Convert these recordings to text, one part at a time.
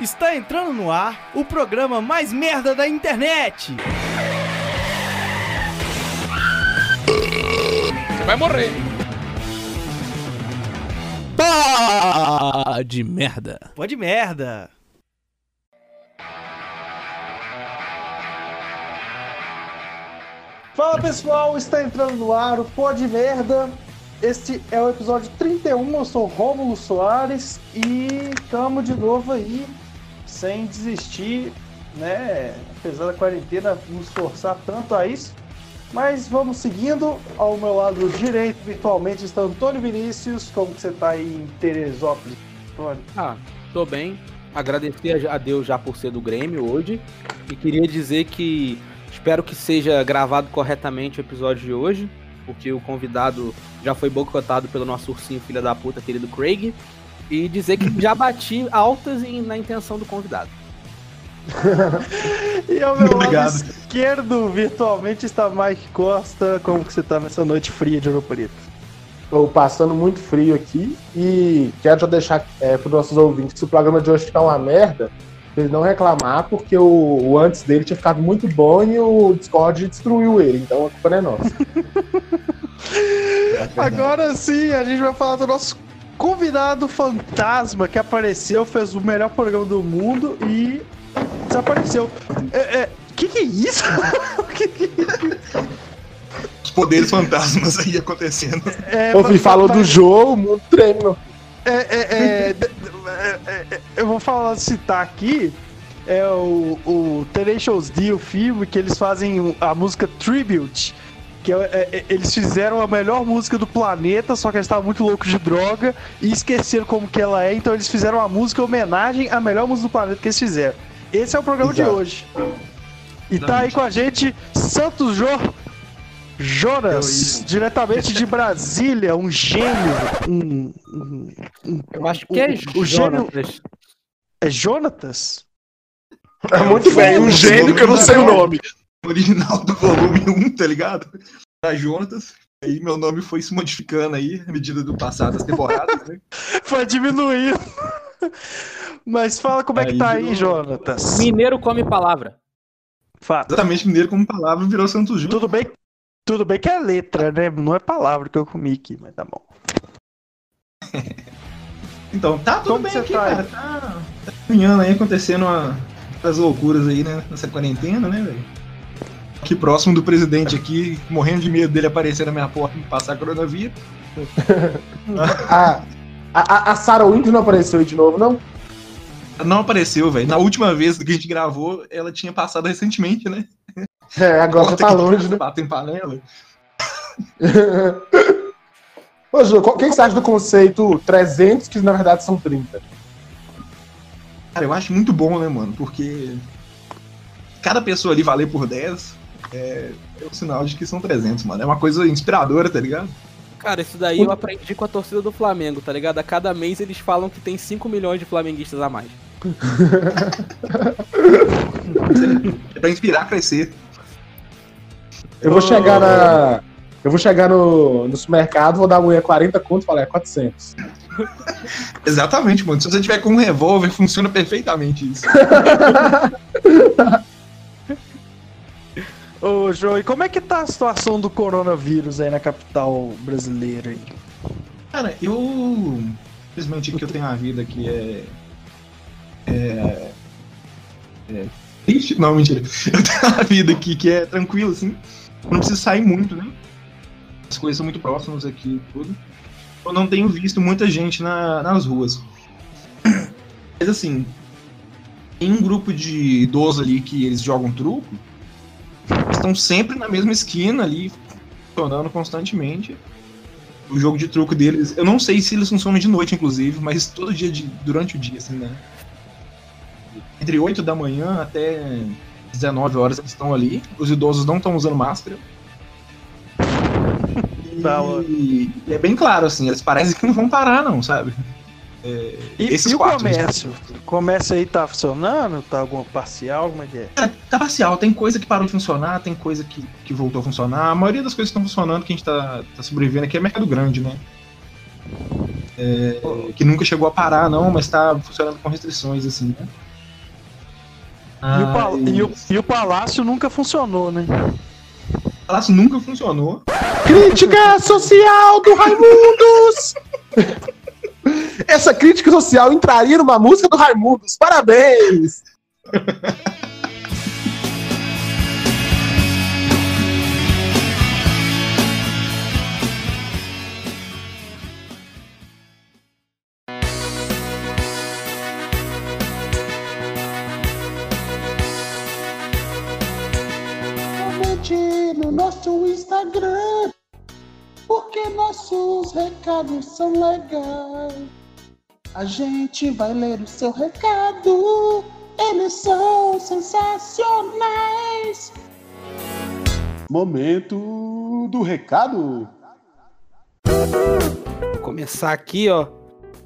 Está entrando no ar o programa mais merda da internet. Você vai morrer. Pá de merda. Pode merda. Fala pessoal, está entrando no ar o Pode Merda. Este é o episódio 31. Eu sou Rômulo Soares e estamos de novo aí, sem desistir, né? Apesar da quarentena nos forçar tanto a isso. Mas vamos seguindo. Ao meu lado direito, virtualmente, está Antônio Vinícius. Como que você está aí em Teresópolis, Antônio? Ah, tô bem. Agradecer a Deus já por ser do Grêmio hoje. E queria dizer que Espero que seja gravado corretamente o episódio de hoje, porque o convidado já foi boicotado pelo nosso ursinho filha da puta, querido Craig. E dizer que já bati altas em, na intenção do convidado. e ao meu Obrigado. lado esquerdo, virtualmente, está Mike Costa. Como que você está nessa noite fria de Ouro Preto? Estou passando muito frio aqui e quero já deixar é, para os nossos ouvintes que se o programa de hoje ficar uma merda, ele não reclamar, porque o, o, antes dele tinha ficado muito bom e o Discord destruiu ele, então a culpa não é nossa. Agora sim, a gente vai falar do nosso convidado fantasma que apareceu, fez o melhor programa do mundo e desapareceu. É, é, que que é isso? que que é isso? Os poderes fantasmas aí acontecendo. É, Ouvi, falou do jogo, o mundo é, é, é, é, é, eu vou falar, citar aqui é o, o Tenacious D, o filme, que eles fazem a música Tribute. Que é, eles fizeram a melhor música do planeta, só que eles estavam muito loucos de droga e esqueceram como que ela é, então eles fizeram uma música em homenagem à melhor música do planeta que eles fizeram. Esse é o programa Exato. de hoje. E tá aí com a gente Santos Jô, Jonas, diretamente de Brasília, um gênio. Um, um, um eu acho que é o gênio. É Jonatas? É muito bem, um gênio que eu não sei o nome. Original do volume 1, tá ligado? Da Jonatas. Aí meu nome foi se modificando aí, à medida do passado das temporadas, né? foi diminuindo. Mas fala como é que tá aí, Jonatas. Mineiro come palavra. Fato. Exatamente, mineiro como palavra virou Santos Júnior. Tudo bem, tudo bem que é letra, né? Não é palavra que eu comi aqui, mas tá bom. então, tá tudo Como bem aqui, tá cara. Tá, tá caminhando aí, acontecendo uma, as loucuras aí, né? Nessa quarentena, né, velho? Aqui próximo do presidente aqui, morrendo de medo dele aparecer na minha porta e passar coronavírus. a, a, a Sarah Winter não apareceu aí de novo, não? Não apareceu, velho. Na última vez que a gente gravou, ela tinha passado recentemente, né? É, agora tá longe, né? Batem panela. Ô, Ju, o que você acha do conceito 300, que na verdade são 30? Cara, eu acho muito bom, né, mano? Porque cada pessoa ali valer por 10 é, é um sinal de que são 300, mano. É uma coisa inspiradora, tá ligado? Cara, isso daí eu aprendi com a torcida do Flamengo, tá ligado? A cada mês eles falam que tem 5 milhões de flamenguistas a mais. é pra inspirar a crescer. Eu vou chegar na. Eu vou chegar no, no supermercado, vou dar a mulher 40 conto e falar, é 400. Exatamente, mano. Se você tiver com um revólver, funciona perfeitamente isso. Ô, e como é que tá a situação do coronavírus aí na capital brasileira aí? Cara, eu. Infelizmente que eu tenho uma vida que é. É. É. Triste? Não, mentira. Eu tenho uma vida aqui que é tranquila, assim não preciso sair muito, né? As coisas são muito próximas aqui e tudo. Eu não tenho visto muita gente na, nas ruas. Mas assim, tem um grupo de idosos ali que eles jogam truco. Estão sempre na mesma esquina ali, funcionando constantemente. O jogo de truco deles, eu não sei se eles funcionam de noite, inclusive, mas todo dia, de, durante o dia, assim, né? Entre 8 da manhã até 19 horas eles estão ali. Os idosos não estão usando máscara. E, e, é bem claro, assim, eles parecem que não vão parar, não, sabe? É, e, esses e o comércio? O comércio aí tá funcionando? Tá alguma parcial? Como é que é? é? Tá parcial. Tem coisa que parou de funcionar, tem coisa que, que voltou a funcionar. A maioria das coisas que estão funcionando, que a gente tá, tá sobrevivendo aqui é mercado grande, né? É, que nunca chegou a parar, não, mas tá funcionando com restrições, assim, né? E, o pal- Ah, e o, e o palácio nunca funcionou, né? O palácio nunca funcionou. Crítica social do Raimundos! Essa crítica social entraria numa música do Raimundos. Parabéns! porque nossos recados são legais. A gente vai ler o seu recado, eles são sensacionais. Momento do recado. Vou começar aqui, ó.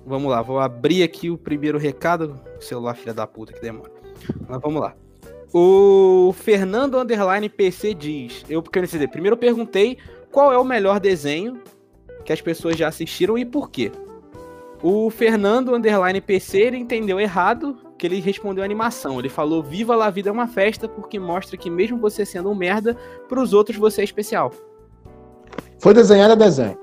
Vamos lá, vou abrir aqui o primeiro recado. Celular, filha da puta, que demora. Mas vamos lá. O Fernando Underline PC diz: Eu quero dizer, primeiro eu perguntei qual é o melhor desenho que as pessoas já assistiram e por quê. O Fernando Underline PC ele entendeu errado que ele respondeu animação. Ele falou: Viva la vida é uma festa, porque mostra que mesmo você sendo um merda, pros outros você é especial. Foi desenhado a desenho.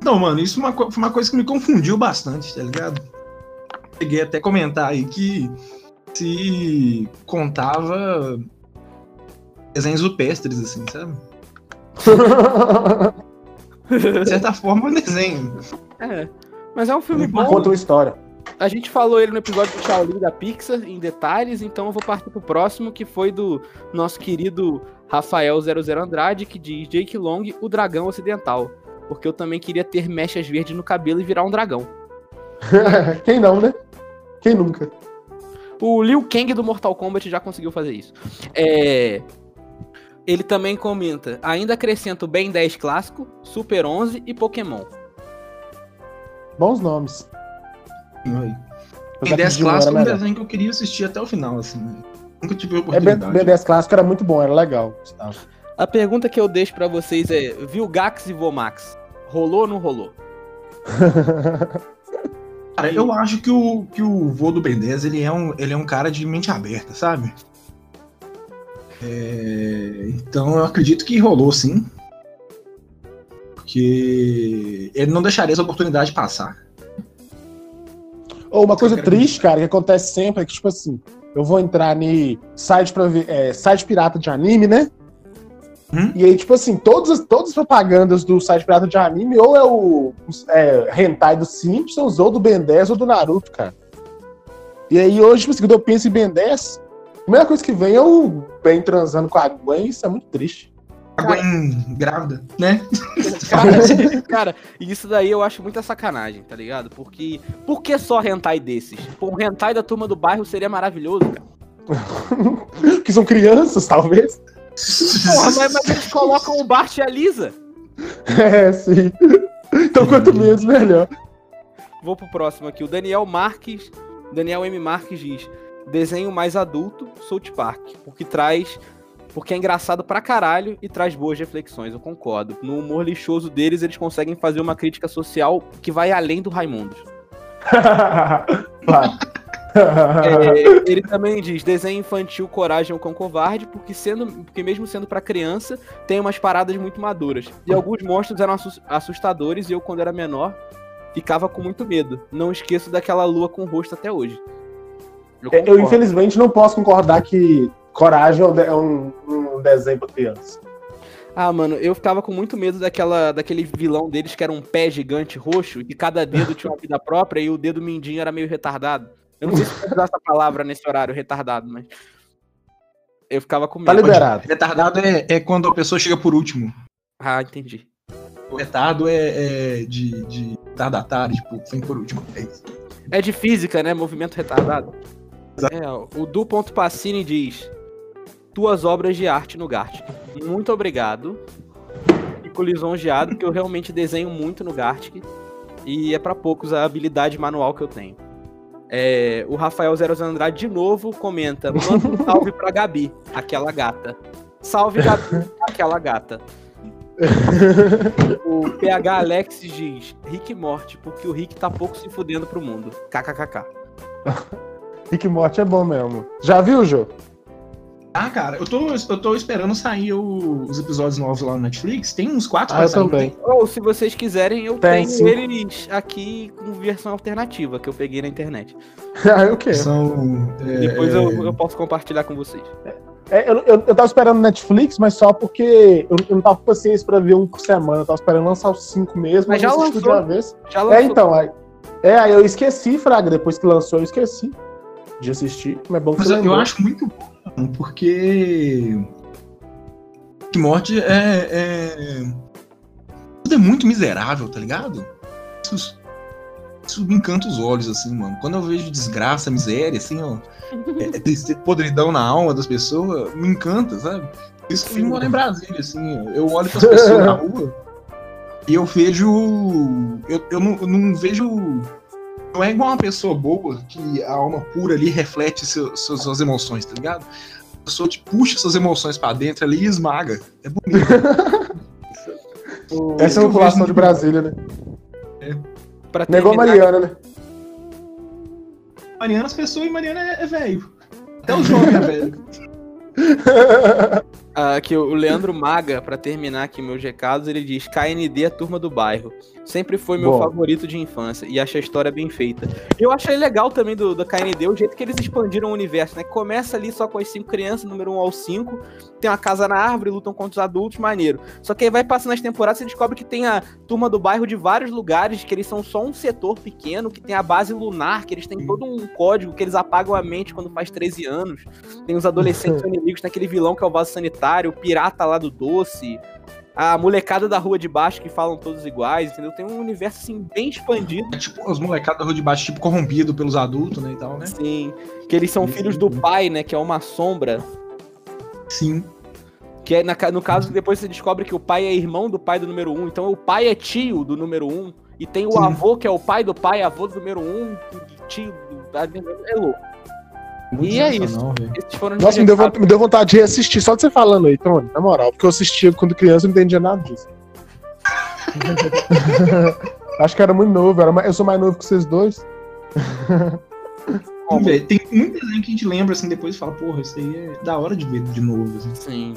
Não, mano, isso é uma foi uma coisa que me confundiu bastante, tá ligado? Cheguei até a comentar aí que se contava desenhos rupestres, assim, sabe? De certa forma, é um desenho. É. Mas é um filme bom. Conta uma história. A gente falou ele no episódio do Shaolin da Pixar em detalhes, então eu vou partir pro próximo, que foi do nosso querido Rafael 00 Andrade, que diz Jake Long, o dragão ocidental. Porque eu também queria ter mechas verdes no cabelo e virar um dragão. Quem não, né? Quem nunca? O Liu Kang do Mortal Kombat já conseguiu fazer isso. É... Ele também comenta, ainda acrescento Ben 10 clássico, Super 11 e Pokémon. Bons nomes. Oi. Ben 10 pedi um, era clássico é um melhor. desenho que eu queria assistir até o final, assim. né? Nunca tive a É, Ben, oportunidade. Ben 10 clássico era muito bom, era legal. Gustavo. A pergunta que eu deixo pra vocês é, Vilgax e Vomax, rolou ou não rolou? Cara, eu acho que o, que o vô do Ben 10, ele é, um, ele é um cara de mente aberta, sabe? É, então eu acredito que rolou sim. Porque ele não deixaria essa oportunidade passar. Ou uma coisa triste, cara, que acontece sempre é que, tipo assim, eu vou entrar ni site, pra ver, é, site pirata de anime, né? Hum? E aí, tipo assim, todas as, todas as propagandas do site pirata de anime, ou é o é, hentai do Simpsons, ou do Ben 10, ou do Naruto, cara. E aí, hoje, tipo assim, quando eu penso em Ben 10, a primeira coisa que vem é o Ben transando com a Gwen, isso é muito triste. A Gwen grávida, né? Cara, cara, isso daí eu acho muita sacanagem, tá ligado? Porque por que só hentai desses? Pô, um hentai da turma do bairro seria maravilhoso, cara. que são crianças, talvez. Porra, mas, mas eles colocam o Bart e a Lisa. É, sim. Então, quanto menos, melhor. Vou pro próximo aqui. O Daniel Marques, Daniel M. Marques diz: desenho mais adulto, South Park, porque traz. Porque é engraçado pra caralho e traz boas reflexões, eu concordo. No humor lixoso deles, eles conseguem fazer uma crítica social que vai além do Raimundos. Claro. É, ele também diz: desenho infantil Coragem ao Cão Covarde, porque, sendo, porque mesmo sendo pra criança, tem umas paradas muito maduras. E alguns monstros eram assus- assustadores e eu, quando era menor, ficava com muito medo. Não esqueço daquela lua com o rosto até hoje. Eu Eu, concordo. infelizmente, não posso concordar que Coragem é um de- é um, desenho pra criança. Ah, mano, eu ficava com muito medo daquela, daquele vilão deles que era um pé gigante roxo e que cada dedo tinha uma vida própria e o dedo mindinho era meio retardado. Eu não sei se eu usar essa palavra nesse horário, retardado, mas. Eu ficava com Tá medo. liberado. Retardado é, é quando a pessoa chega por último. Ah, entendi. O retardo é, é de, de retardatário, tipo, vem por último. É isso. É de física, né? Movimento retardado. É, o Du.Pacini diz: Tuas obras de arte no Gartic. Muito obrigado. Fico lisonjeado, que eu realmente desenho muito no Gartic. E é pra poucos a habilidade manual que eu tenho. É, o Rafael Zero Andrade de novo comenta: manda um salve pra Gabi, aquela gata. Salve, Gabi, aquela gata. O PH Alex diz: Rick Morte, porque o Rick tá pouco se fudendo pro mundo. KKKK. Rick e Morty é bom mesmo. Já viu, Jô? Ah, cara, eu tô, eu tô esperando sair o- os episódios novos lá no Netflix. Tem uns quatro Ah, pra eu sair, também. Ou se vocês quiserem, eu Tem, tenho sim. eles aqui com versão alternativa que eu peguei na internet. Ah, eu quero. São. é, Depois é, eu, eu posso compartilhar com vocês. É, eu, eu, eu tava esperando Netflix, mas só porque eu, eu não tava com paciência pra ver um por semana. Eu tava esperando lançar os cinco mesmo, Mas já lançou. de uma vez. Já É, lançou. então. Aí, é, aí eu esqueci, Fraga. Depois que lançou, eu esqueci de assistir. Mas é bom que Mas eu, eu acho muito bom, porque. Que morte é, é. Tudo é muito miserável, tá ligado? Isso, isso me encanta os olhos, assim, mano. Quando eu vejo desgraça, miséria, assim, ó. É, é podridão na alma das pessoas, me encanta, sabe? Isso que eu moro em Brasília, assim, ó. Eu olho pras pessoas na rua e eu vejo. Eu, eu, não, eu não vejo. Não é igual uma pessoa boa que a alma pura ali reflete seu, suas, suas emoções, tá ligado? A pessoa te puxa suas emoções pra dentro ali e esmaga. É bonito. Essa é Isso a que eu população de Brasília, né? Pra Não é igual a terminar, Mariana, né? Mariana, as pessoas e Mariana é, é velho. Até o jovem é velho. ah, que o Leandro Maga, pra terminar aqui meus recados, ele diz: KND, a turma do bairro. Sempre foi meu Bom. favorito de infância e acho a história bem feita. Eu achei legal também do, da KND o jeito que eles expandiram o universo, né? Começa ali só com as cinco crianças, número 1 ao 5. Tem uma casa na árvore, lutam contra os adultos, maneiro. Só que aí vai passando as temporadas, você descobre que tem a turma do bairro de vários lugares, que eles são só um setor pequeno, que tem a base lunar, que eles têm todo um código, que eles apagam a mente quando faz 13 anos. Tem os adolescentes inimigos, tem aquele vilão que é o vaso sanitário, o pirata lá do doce, a molecada da rua de baixo que falam todos iguais, entendeu? Tem um universo assim bem expandido, É tipo os molecados da rua de baixo, tipo, corrompido pelos adultos, né, e tal, né? assim, que eles são Sim, filhos sim, do sim. pai, né, que é uma sombra, Sim. que é na no caso depois você descobre que o pai é irmão do pai do número 1, um, então o pai é tio do número 1 um, e tem o Sim. avô que é o pai do pai, avô do número 1, um, tio, do- é louco. Muito E é foram os Nossa, me deu, recados. von- me deu vontade de reassistir só de você falando aí, Tony, na moral. Porque eu assistia quando criança e não entendia nada disso. Acho que era muito novo, era mais- eu sou mais novo que vocês dois. Velho, Tem muito desenho que a gente lembra, assim, depois e fala, porra, isso aí é da hora de ver de novo, assim. Sim.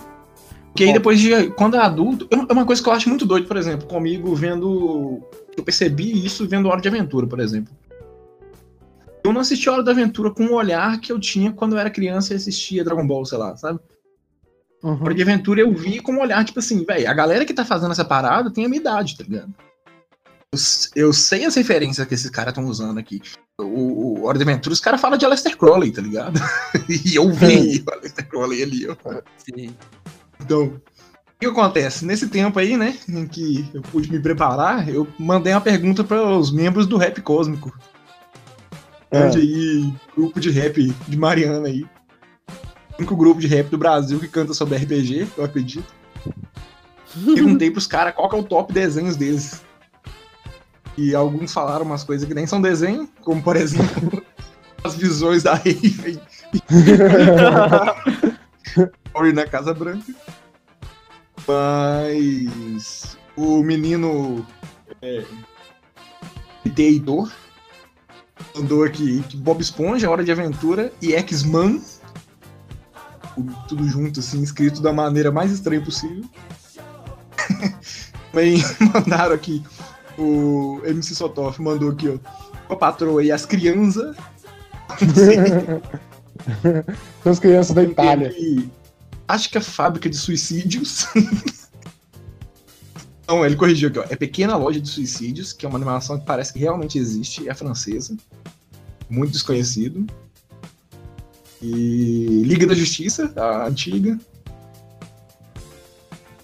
Porque aí Bom. depois de. Quando é adulto. É uma- é uma coisa que eu acho muito doido, por exemplo, comigo vendo. Eu percebi isso vendo Hora de Aventura, por exemplo. Eu não assisti Hora da Aventura com o olhar que eu tinha quando eu era criança e assistia Dragon Ball, sei lá, sabe? Uhum. Hora de Aventura eu vi com um olhar, tipo assim, velho, a galera que tá fazendo essa parada tem a minha idade, tá ligado? Eu, eu sei as referências que esses caras estão usando aqui. O, o Hora de Aventura, os caras falam de Aleister Crowley, tá ligado? e eu vi o Aleister Crowley ali, ó. Sim. Então, o que acontece? Nesse tempo aí, né, em que eu pude me preparar, eu mandei uma pergunta para os membros do Rap Cósmico. É. Grande aí, grupo de rap de Mariana aí. O único grupo de rap do Brasil que canta sobre RPG, eu acredito. Perguntei pros caras qual que é o top desenhos deles. E alguns falaram umas coisas que nem são desenho, como por exemplo, as visões da Raven Ori na Casa Branca. Mas o menino é, Heitor mandou aqui Bob Esponja, Hora de Aventura e X-Man. Tudo junto, assim, escrito da maneira mais estranha possível. Também mandaram aqui. O MC Sotoff mandou aqui, ó. A patroa e as crianças. São as crianças da Itália. aqui, Acho que é fábrica de suicídios. Não, ele corrigiu aqui, ó. É Pequena Loja de Suicídios, que é uma animação que parece que realmente existe, é francesa. Muito desconhecido. E Liga da Justiça, a antiga.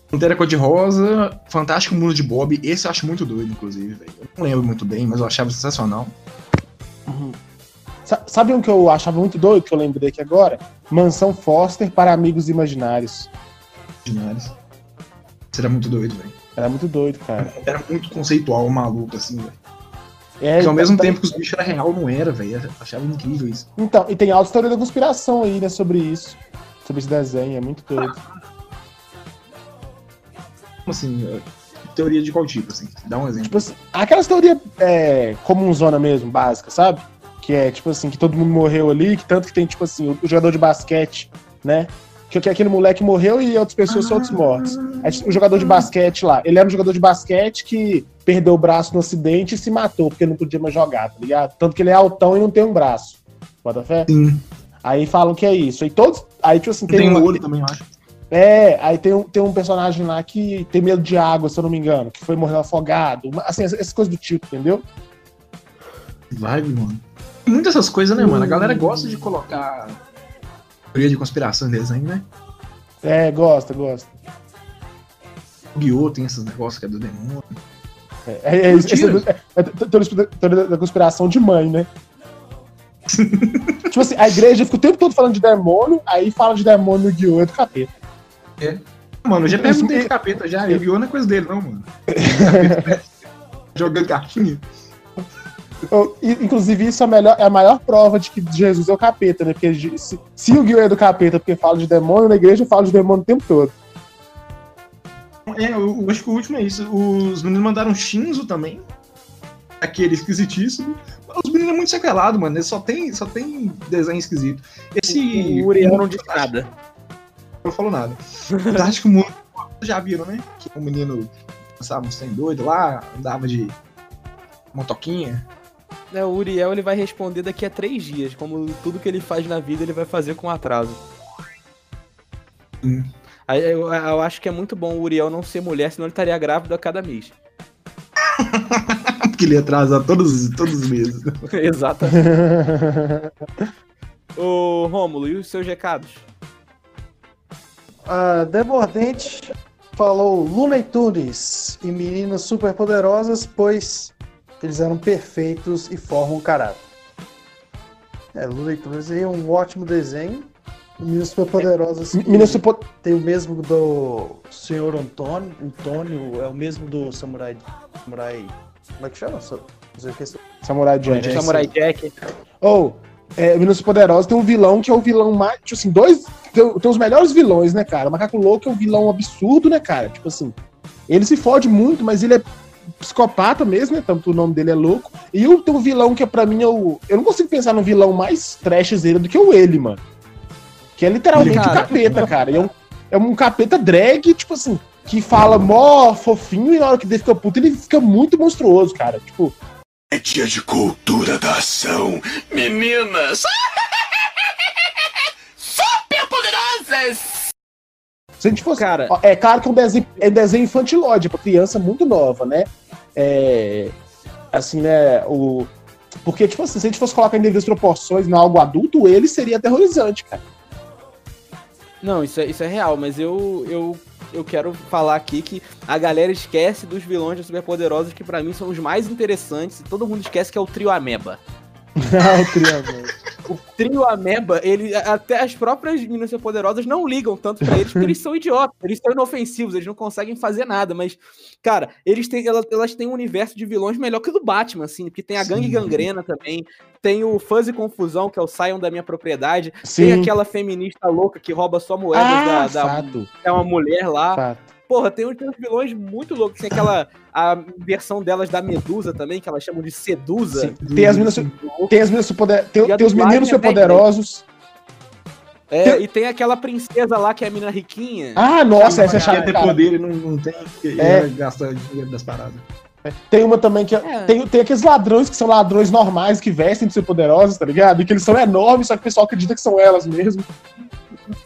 Pantera Cor-de-Rosa, Fantástico Mundo de Bob. Esse eu acho muito doido, inclusive, velho. Eu não lembro muito bem, mas eu achava sensacional. Sa- Sabe um que eu achava muito doido, que eu lembrei aqui agora? Mansão Foster para Amigos Imaginários. Imaginários. Era muito doido, velho. Era muito doido, cara. Era muito conceitual, maluco, assim, velho. É, Porque ao mesmo tá- tempo que os bichos eram real, não era, velho. Achava incrível isso. Então, e tem alta teoria da conspiração aí, né, sobre isso. Sobre esse desenho, é muito doido. Como assim? é, Teoria de qual tipo, assim? Dá um exemplo. Tipo assim, aquelas teorias é, comunzona mesmo, básica, sabe? Que é, tipo assim, que todo mundo morreu ali, que tanto que tem, tipo assim, o, o jogador de basquete, né? Que, que aquele moleque morreu e outras pessoas são outros mortos. Tipo, o jogador de basquete lá, ele era um jogador de basquete que perdeu o braço no acidente e se matou, porque não podia mais jogar, tá ligado? Tanto que ele é altão e não tem um braço. Bota fé? Sim. Aí falam que é isso. Aí todos. Aí, tipo assim, Tem, tem, um olho também, eu acho. É, aí tem um, tem um personagem lá que tem medo de água, se eu não me engano, que foi morreu afogado. Assim, essas coisas do tipo, entendeu? Vibe, mano. Tem muitas essas coisas, né, mano? A galera gosta de colocar teoria de conspiração em desenho, né? É, gosta, gosta. O Guiô tem esses negócios que é do demônio. É, é, é, esse- é, é teoria da conspiração de mãe, né? tipo assim, a igreja fica o tempo todo falando de demônio, aí fala de demônio no Guiô, é do capeta. Mano, eu já Isso- perguntei pro capeta já. E Guiô não é coisa dele, não, mano. Capeta Jogando cartinha. Eu- Inclusive, isso é a, melhor, é a maior prova de que Jesus é o capeta, né? Porque se, se o Guiô é do capeta porque fala de demônio, na igreja fala de demônio o tempo todo. É, eu, eu acho que o último é isso. Os meninos mandaram Shinzo também. Aquele esquisitíssimo. Os meninos é muito sequelado, mano. Ele só tem, só tem desenho esquisito. Esse. O Uriel não disse nada. Não falou nada. Mas acho que o mundo. Já viram, né? Que o menino dançava um trem doido lá, andava de motoquinha. É, o Uriel ele vai responder daqui a três dias. Como tudo que ele faz na vida, ele vai fazer com atraso. Hum. Aí Eu, eu acho que é muito bom o Uriel não ser mulher, senão ele estaria grávido a cada mês. Porque ele atrasa todos, todos os meses. Exatamente. Ô, Rômulo, e os seus recados? A Demordente falou Luna e Tunes e meninas superpoderosas, pois eles eram perfeitos e formam caráter. É, Luna e Tunes é um ótimo desenho. Meninas superpoderosas que Meninas supo- tem o mesmo do Senhor Antônio, Antônio, é o mesmo do Samurai. Samurai. Como é que chama? Samurai Jack. É, Samurai Jack. Ou, é, Meninos Poderosos tem um vilão que é o vilão mais. Tipo assim, dois. Tem, tem os melhores vilões, né, cara? O Macaco Louco é um vilão absurdo, né, cara? Tipo assim. Ele se fode muito, mas ele é psicopata mesmo, né? Tanto o nome dele é louco. E o, tem um vilão que é pra mim é o. Eu não consigo pensar num vilão mais trashzeiro do que o ele, mano. Que é literalmente Cara. o capeta, cara. E é um, é um capeta drag, tipo assim, que fala mó fofinho e na hora que ele fica puto, ele fica muito monstruoso, cara. Tipo, É dia de cultura da ação. Meninas! Super poderosas! Se a gente fosse. Cara- Ó, É claro que é um desenho, é um desenho infantilóide, pra criança muito nova, né? É. Assim, né? O. Porque, tipo assim, se a gente fosse colocar em devidas proporções em algo adulto, ele seria aterrorizante, cara. Não, isso é, isso é real, mas eu, eu, eu quero falar aqui que a galera esquece dos vilões dos superpoderosos que pra mim são os mais interessantes e todo mundo esquece que é o trio Ameba. O triângulo. O trio Ameba, ele, até as próprias meninas superpoderosas não ligam tanto pra eles porque eles são idiotas, eles são inofensivos, eles não conseguem fazer nada, mas, cara, eles têm, elas, elas têm um universo de vilões melhor que o do Batman, assim, porque tem a Gangue Sim. Gangrena também, tem o Fuzzy Confusão, que é o Saiam da Minha Propriedade, tem Sim. aquela feminista louca que rouba só moedas Ah, da, da é uma mulher lá. fato. Porra, tem uns, tem vilões muito loucos. Tem aquela a versão delas da Medusa também, que elas chamam de Sedusa. Sim. Tem as meninas, tem as meninas superpoder- tem, E tem os meninos é bem superpoderosos. É, e tem aquela princesa lá que é a menina riquinha. Ah, nossa, essa é Quer chata, ter cara. poder e não, não tem, É. é. gasta dinheiro das paradas. Tem uma também que. é- É. Tem, tem aqueles ladrões que são ladrões normais que vestem de ser poderosos, tá ligado? E que eles são enormes, só que o pessoal acredita que são elas mesmo.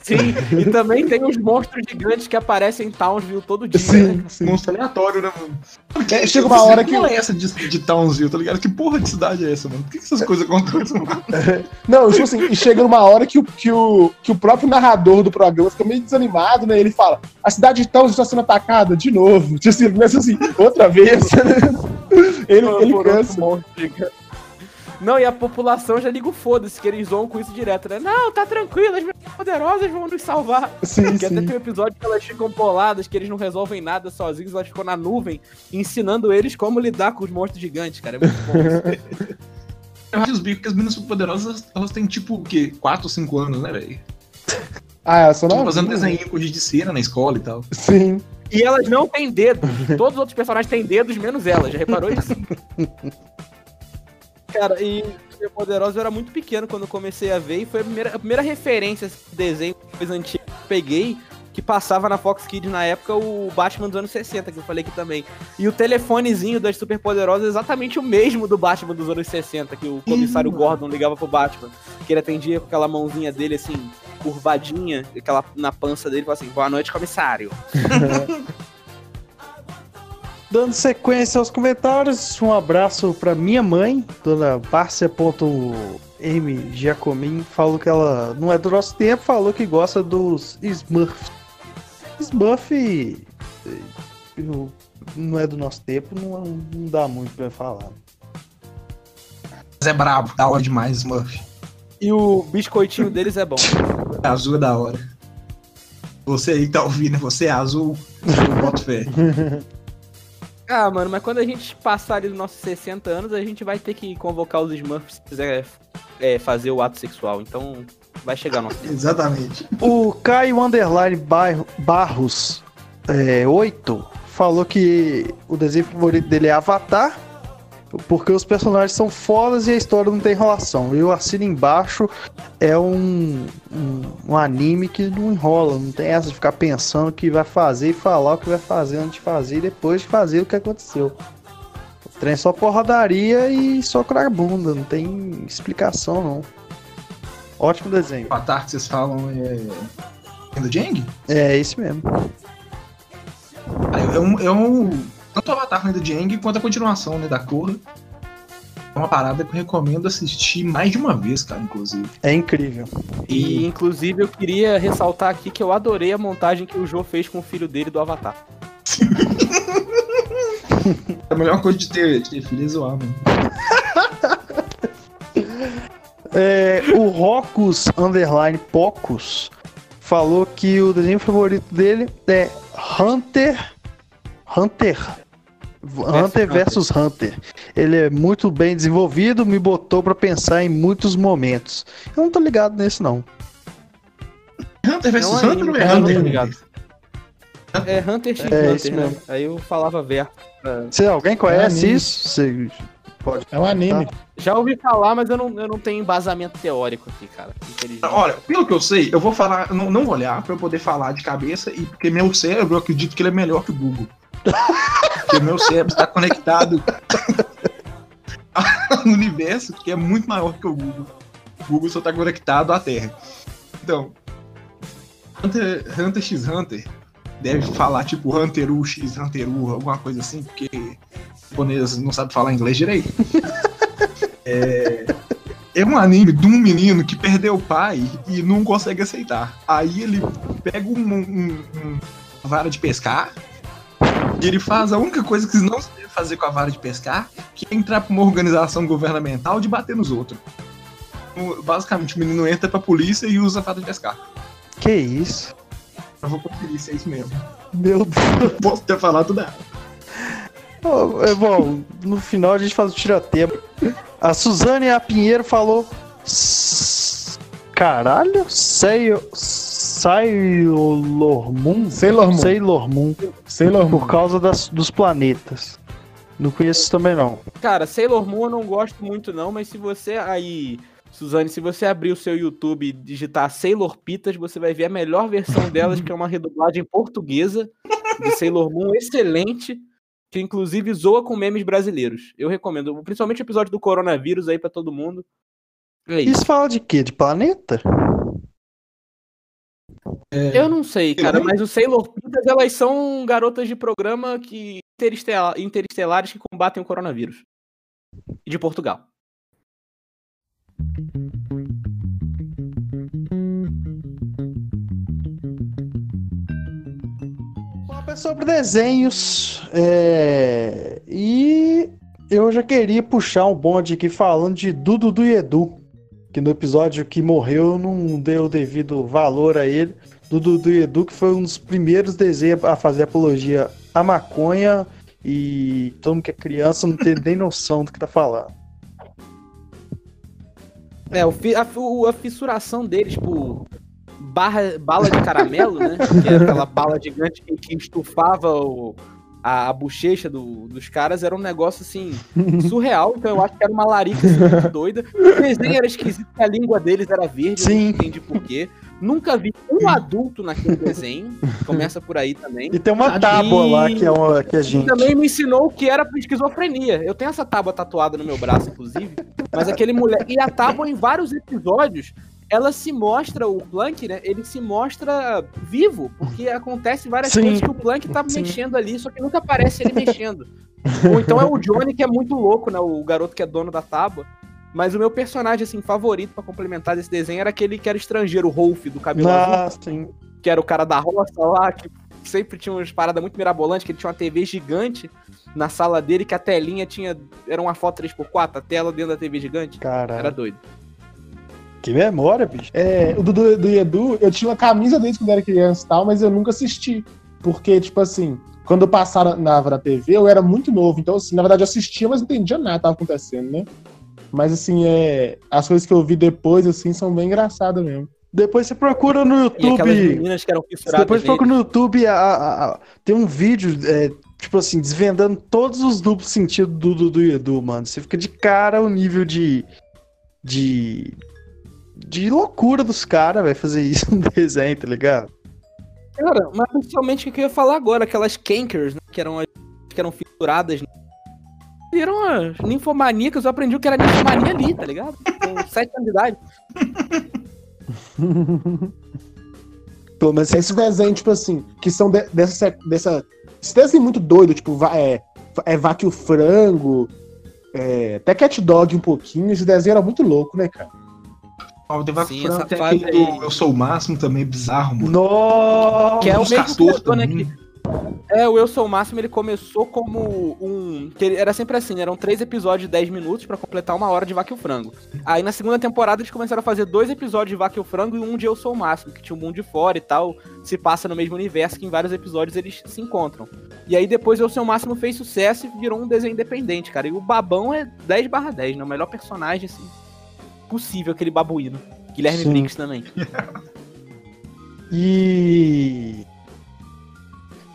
Sim, e também tem os monstros gigantes que aparecem em Townsville todo dia. né? Sim, sim. Monstro aleatório, né, mano? É, chega uma hora que. Não é essa de, de Townsville, tá ligado? Que porra de cidade é essa, mano? Por que, que essas coisas acontecem, mano? Não, tipo assim, e chega numa hora que o, que, o, que o próprio narrador do programa fica meio desanimado, né? Ele fala: a cidade de Towns está sendo atacada de novo. Tipo assim, ele começa assim, outra vez. ele, ele cansa. monstro gigante. Não, e a população já liga o foda-se, que eles zoam com isso direto, né? Não, tá tranquilo, as meninas poderosas vão nos salvar. Sim, Que até sim. tem um episódio que elas ficam poladas, que eles não resolvem nada sozinhos, elas ficam na nuvem, ensinando eles como lidar com os monstros gigantes, cara. É muito bom isso. Eu acho os bicos que as meninas superpoderosas, elas têm tipo o quê? 4 ou 5 anos, né, velho? Ah, ela só Tipo, não. fazendo desenho com giz de cera na escola e tal. Sim. E elas não têm dedos. Todos os outros personagens têm dedos, menos ela. Já reparou isso? Cara, e Superpoderosos eu era muito pequeno quando eu comecei a ver e foi a primeira, a primeira referência esse desenho coisa antiga que eu peguei que passava na Fox Kids na época o Batman dos anos 60, que eu falei aqui também. E o telefonezinho das Superpoderosas é exatamente o mesmo do Batman dos anos 60, que o comissário Gordon ligava pro Batman, que ele atendia com aquela mãozinha dele assim, curvadinha, aquela na pança dele, falava assim: "Boa noite, comissário". Dando sequência aos comentários, um abraço pra minha mãe, dona Bárcia.m Giacomin, falou que ela não é do nosso tempo, falou que gosta dos Smurfs. Smurf eh, não é do nosso tempo, não, não dá muito pra falar. Mas é brabo, da hora demais, Smurf. E o biscoitinho deles é bom. Azul é da hora. Você aí que tá ouvindo, você é azul, eu boto fé. Ah, mano, mas quando a gente passar ali dos nossos 60 anos, a gente vai ter que convocar os Smurfs se quiser é, fazer o ato sexual. Então, vai chegar nosso tempo. Exatamente. O Caio Underline Barros é, 8 falou que o desenho favorito dele é Avatar, porque os personagens são fodas e a história não tem enrolação. Eu assino embaixo, é um, um, um anime que não enrola, não tem essa de ficar pensando o que vai fazer e falar o que vai fazer antes de fazer e depois de fazer o que aconteceu. O trem é só porradaria e só a bunda, não tem explicação não. Ótimo desenho. O ataque que vocês falam é. É do Jeng? É esse mesmo. É um, é um. Tanto o Avatar né, do Jeng quanto a continuação né, da Korra. É uma parada que eu recomendo assistir mais de uma vez, cara, inclusive. É incrível. E, inclusive, eu queria ressaltar aqui que eu adorei a montagem que o Joe fez com o filho dele do Avatar. A melhor coisa de ter, de ter filho é zoar, mano. É, o Rocus Underline Pocus falou que o desenho favorito dele é Hunter. Hunter. Hunter versus Hunter. Ele é muito bem desenvolvido, me botou pra pensar em muitos momentos. Eu não tô ligado nesse, não. Hunter vs Não é Hunter ou é cara, eu não tô Hunter? ligado. É Hunter x É, Hunter, né? mesmo. Aí eu falava pra- Se alguém conhece anime. isso, você pode. É um anime. Já ouvi falar, mas eu não, eu não tenho embasamento teórico aqui, cara. Olha, pelo que eu sei, eu vou falar, não, não vou olhar pra eu poder falar de cabeça, e porque meu cérebro, eu acredito que ele é melhor que o Google. porque meu cérebro está conectado ao universo que é muito maior que o Google. O Google só está conectado à Terra. Então, Hunter, Hunter x Hunter deve falar tipo Hunter U x Hunter U, alguma coisa assim, porque o japonês não sabe falar inglês direito. é, é um anime de um menino que perdeu o pai e não consegue aceitar. Aí ele pega um, um- um- uma vara de pescar e ele faz a única coisa que não se deve fazer com a vara de pescar, que é entrar pra uma organização governamental de bater nos outros. Basicamente, o menino entra pra polícia e usa a vara de pescar. Que isso? Eu vou pra polícia, é isso mesmo. Meu Deus. Posso ter falado errado. Oh, é bom, no final a gente faz o tiratempo. A Suzane A. Pinheiro falou. "S- Caralho? Sailor, Sailor Moon? Sailor Moon. Sailor Moon. Sailor Moon. Por causa das, dos planetas. Não conheço isso também não. Cara, Sailor Moon eu não gosto muito não, mas se você aí, Suzane, se você abrir o seu YouTube e digitar Sailor Pitas, você vai ver a melhor versão delas, que é uma redublagem portuguesa de Sailor Moon excelente, que inclusive zoa com memes brasileiros. Eu recomendo, principalmente o episódio do coronavírus aí pra todo mundo. É isso. Isso fala de quê? De planeta? Eu não sei, cara, mas os Sailor Pitas, elas são garotas de programa que interestela- interestelares que combatem o coronavírus. E de Portugal. Sobre desenhos. é, E eu já queria puxar um bonde aqui falando de Dudu do Edu. Que no episódio que morreu eu não deu devido valor a ele. Dudu do Edu, que foi um dos primeiros desenhos a fazer apologia à maconha. E todo mundo que é criança não tem nem noção do que tá falando. É, o fi- a, a fissuração deles por barra, bala de caramelo, né? Que é aquela bala gigante que, que estufava o, a, a bochecha do- dos caras era um negócio assim, surreal. Então eu acho que era uma larica assim, muito doida. O desenho era esquisito, a língua deles era verde, eu Sim. não entendi porquê. Nunca vi um adulto naquele desenho. Começa por aí também. E tem uma E- tábua lá que é, uma, que é E gente. também me ensinou que era esquizofrenia. Eu tenho essa tábua tatuada no meu braço, inclusive. Mas aquele moleque. E a tábua, em vários episódios, ela se mostra, o Plank, né? Ele se mostra vivo. Porque acontece várias Sim. coisas que o Plank tá Sim. mexendo ali, só que nunca aparece ele mexendo. Ou então é o Johnny que é muito louco, né? O garoto que é dono da tábua. Mas o meu personagem, assim, favorito pra complementar desse desenho era aquele que era estrangeiro, o Rolf, do cabelo azul Ah, sim. que era o cara da roça lá, que sempre tinha umas paradas muito mirabolantes, que ele tinha uma TV gigante na sala dele, que a telinha tinha. Era uma foto 3x4, a tela dentro da TV gigante. Era Caralho. doido. Que memória, bicho. É, o do, do, do Edu, eu tinha uma camisa desde quando era criança e tal, mas eu nunca assisti. Porque, tipo assim, quando eu passava na, na TV, eu era muito novo. Então, assim, na verdade, eu assistia, mas não entendia nada que tava acontecendo, né? Mas, assim, é, as coisas que eu vi depois, assim, são bem engraçadas mesmo. Depois você procura no YouTube. meninas que eram depois procura no YouTube, a- a- a- tem um vídeo, é, tipo assim, desvendando todos os duplos sentidos do, do, do Edu, mano. Você fica de cara o nível de. de. De loucura dos caras, vai fazer isso no desenho, tá ligado? Cara, mas principalmente o que eu ia falar agora, aquelas cankers, né, que eram as que eram fissuradas. né? Eram as ninfomaníacas, eu aprendi o que era ninfomania ali, tá ligado? Com 7 anos de idade. Pelo menos Esses desenhos, tipo assim, que são de- dessa. dessa esse desenho muito doido, tipo, é, é Vaque o Frango, é, até Cat Dog um pouquinho. Esse desenho era muito louco, né, cara? O Devaco Sim, essa tem fase aquele do. Eu Sou o Máximo também, bizarro, mano. Nossa! Que é o mesmo criador, né? Que... É, o Eu Sou o Máximo, ele começou como um. que era sempre assim, eram três episódios de 10 minutos pra completar uma hora de Vaca e o Frango. Aí na segunda temporada eles começaram a fazer dois episódios de Vaca e o Frango e um de Eu Sou o Máximo, que tinha o mundo de fora e tal. Se passa no mesmo universo, que em vários episódios eles se encontram. E aí depois Eu Sou o Máximo fez sucesso e virou um desenho independente, cara. E o Babão é 10 barra 10, né? O melhor personagem, assim, possível, aquele babuíno. Guilherme Sim. Briggs também. E.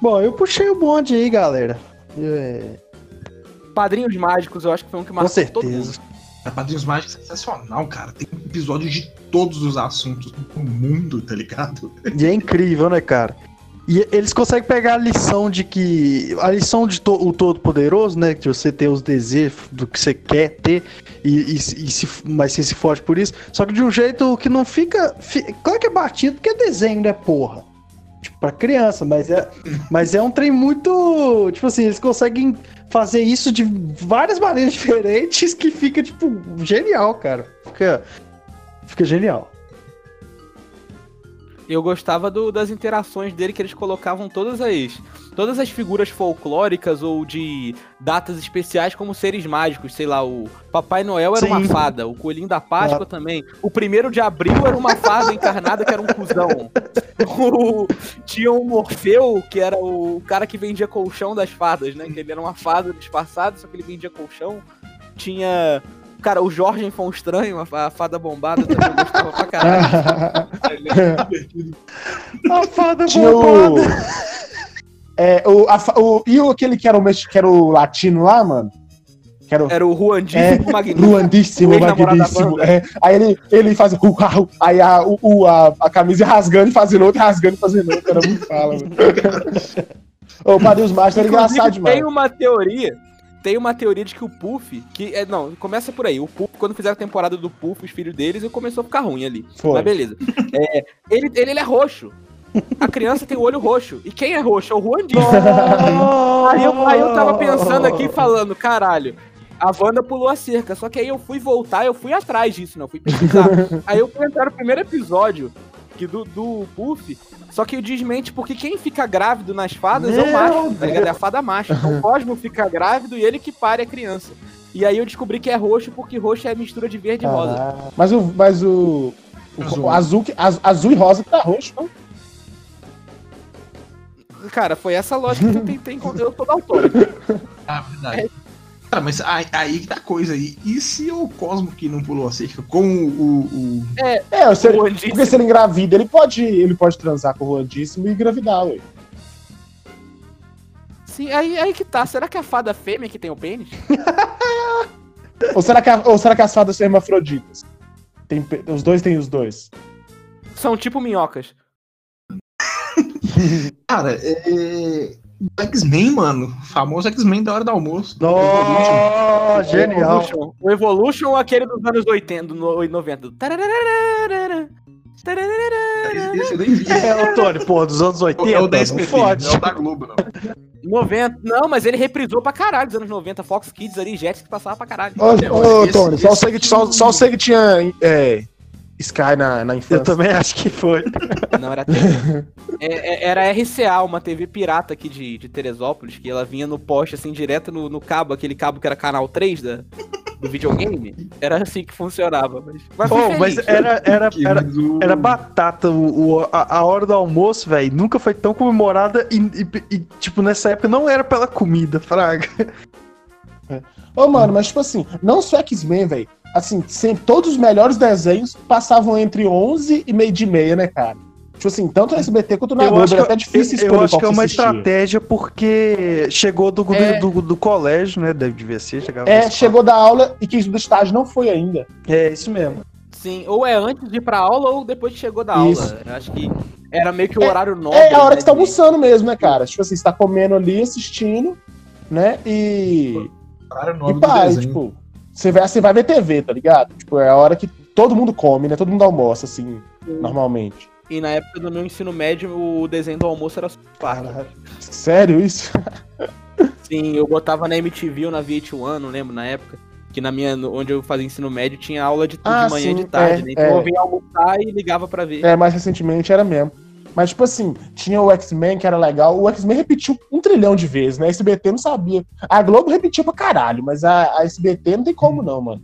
Bom, eu puxei o bonde aí, galera. É, Padrinhos Mágicos, eu acho que foi um que com marcou todo mundo. certeza. A Padrinhos Mágicos é sensacional, cara. Tem episódio de todos os assuntos do mundo, tá ligado? E é incrível, né, cara? E eles conseguem pegar a lição de que. A lição de to- o Todo-Poderoso, né? Que você tem os desejos do que você quer ter, e, e, e se, mas você se foge por isso. Só que de um jeito que não fica. fi- claro que é batido, porque é desenho, né, porra? Tipo, pra criança, mas é, mas é um trem muito. Tipo assim, eles conseguem fazer isso de várias maneiras diferentes que fica, tipo, genial, cara. Fica, fica genial. Eu gostava do- das interações dele, que eles colocavam todas as, todas as figuras folclóricas ou de datas especiais como seres mágicos. Sei lá, o Papai Noel era uma Sim. fada, o Coelhinho da Páscoa também. O primeiro de abril era uma fada encarnada que era um cuzão. O- tinha o Morfeu, que era o cara que vendia colchão das fadas, né? Que ele era uma fada disfarçada, só que ele vendia colchão. Tinha. Cara, o Jorge foi um estranho, a fa- a fada bombada também eu gostava pra caralho. A fada Tinha o. É, o, a o- e o, aquele que era o, mex- que era o latino lá, mano? Era o. Era o Ruandíssimo É, Magnífico. Luandíssimo, o ex-namorado da magníssimo. banda. É, aí ele, ele faz o carro, aí a, o, o- a, a camisa rasgando e fazendo outro, rasgando e fazendo outro. Era muito fala, mano. Ô, Padrinhos Mágicos era engraçado demais. Tem uma teoria. Tem uma teoria de que o Puff, que é, não, começa por aí. O Puff, quando fizeram a temporada do Puff, os filhos deles, ele começou a ficar ruim ali. Foi. Mas beleza. É, ele, ele, ele é roxo. A criança tem o olho roxo. E quem é roxo? É o Ruandinho. Aí eu, aí eu tava pensando aqui, falando, caralho, a Wanda pulou a cerca. Só que aí eu fui voltar, eu fui atrás disso, não, fui pesquisar. aí eu fui entrar no primeiro episódio que do, do Puff, só que o desmente porque quem fica grávido nas fadas é o Meu macho, tá ligado? É a fada macho. Então o Cosmo fica grávido e ele que pare a criança. E aí eu descobri que é roxo porque roxo é mistura de verde e rosa. Mas o. Mas o, Azul. o azul, az- azul e rosa tá roxo, não? Cara, foi essa lógica que eu tentei encontrar. Eu tô daltônico. Ah, verdade. Cara, mas aí, aí que tá a coisa aí. E se o Cosmo que não pulou a cerca com o. o, o- É, se ele, porque se ele engravida, ele pode, ele pode transar com o Ruandíssimo e engravidar, ué. Sim, aí, aí que tá. Será que é a fada fêmea que tem o pênis? Ou será que, a- ou será que as fadas são hermafroditas? Tem os dois têm os dois. São tipo minhocas. Cara, é. O X-Men, mano. O famoso X-Men da hora do almoço. Oh, genial. Evolution. O Evolution ou aquele dos anos 80, no- 90. Tarararara, tarararara. Esse eu nem vi. É, Antônio, porra, dos anos 80. É o da fode. não é o da Globo, não. 90. Não, mas ele reprisou pra caralho dos anos 90. Fox Kids ali, Jetix que passava pra caralho. Ô, É, ô, esse- Tony, só, esse- sei que, só, só sei que tinha é, Sky na, na Eu infância. também acho que foi. Não, era TV. É, é- era RCA, uma TV pirata aqui de, de Teresópolis, que ela vinha no poste, assim, direto no, no cabo, aquele cabo que era canal 3 da, do videogame. Era assim que funcionava. Mas, mas Pô, mas era, era, era, era batata. O, o- a, a hora do almoço, velho, nunca foi tão comemorada e, e- e, tipo, nessa época não era pela comida, fraga. Ô, mano, mas tipo assim, não só X-Men, velho. Assim, sempre, todos os melhores desenhos passavam entre 11 e meio de meia, né, cara? Tipo assim, tanto no SBT quanto na Eu Globo, acho era que- até difícil eu, eu escolher acho que é uma assistia. estratégia porque chegou do, do- É. do, do colégio, né? Deve devia ser, chegava É, chegou da aula e quem do estágio não foi ainda. É, isso mesmo. Sim, ou é antes de ir pra aula ou depois que chegou da Isso. aula. Eu acho que era meio que o horário nobre. É a hora né, que você tá almoçando mesmo, né, cara? Tipo assim, você tá comendo ali, assistindo, né? E. Cara, o E do e, desenho. tipo, você vai, você vai ver TV, tá ligado? Tipo, é a hora que todo mundo come, né? Todo mundo almoça, assim, normalmente. E na época do meu ensino médio, o desenho do almoço era Super. Sério isso? Sim, eu botava na MTV ou na VH1, não lembro, na época. Que na minha, onde eu fazia ensino médio, tinha aula de, Ah, de manhã e sim, de tarde, é, né? Então é. eu vinha almoçar e ligava pra ver. É, mais recentemente era mesmo. Mas, tipo assim, tinha o X-Men que era legal. O X-Men repetiu um trilhão de vezes, né? A SBT não sabia. A Globo repetiu pra caralho, mas a, a SBT não tem como, não, mano.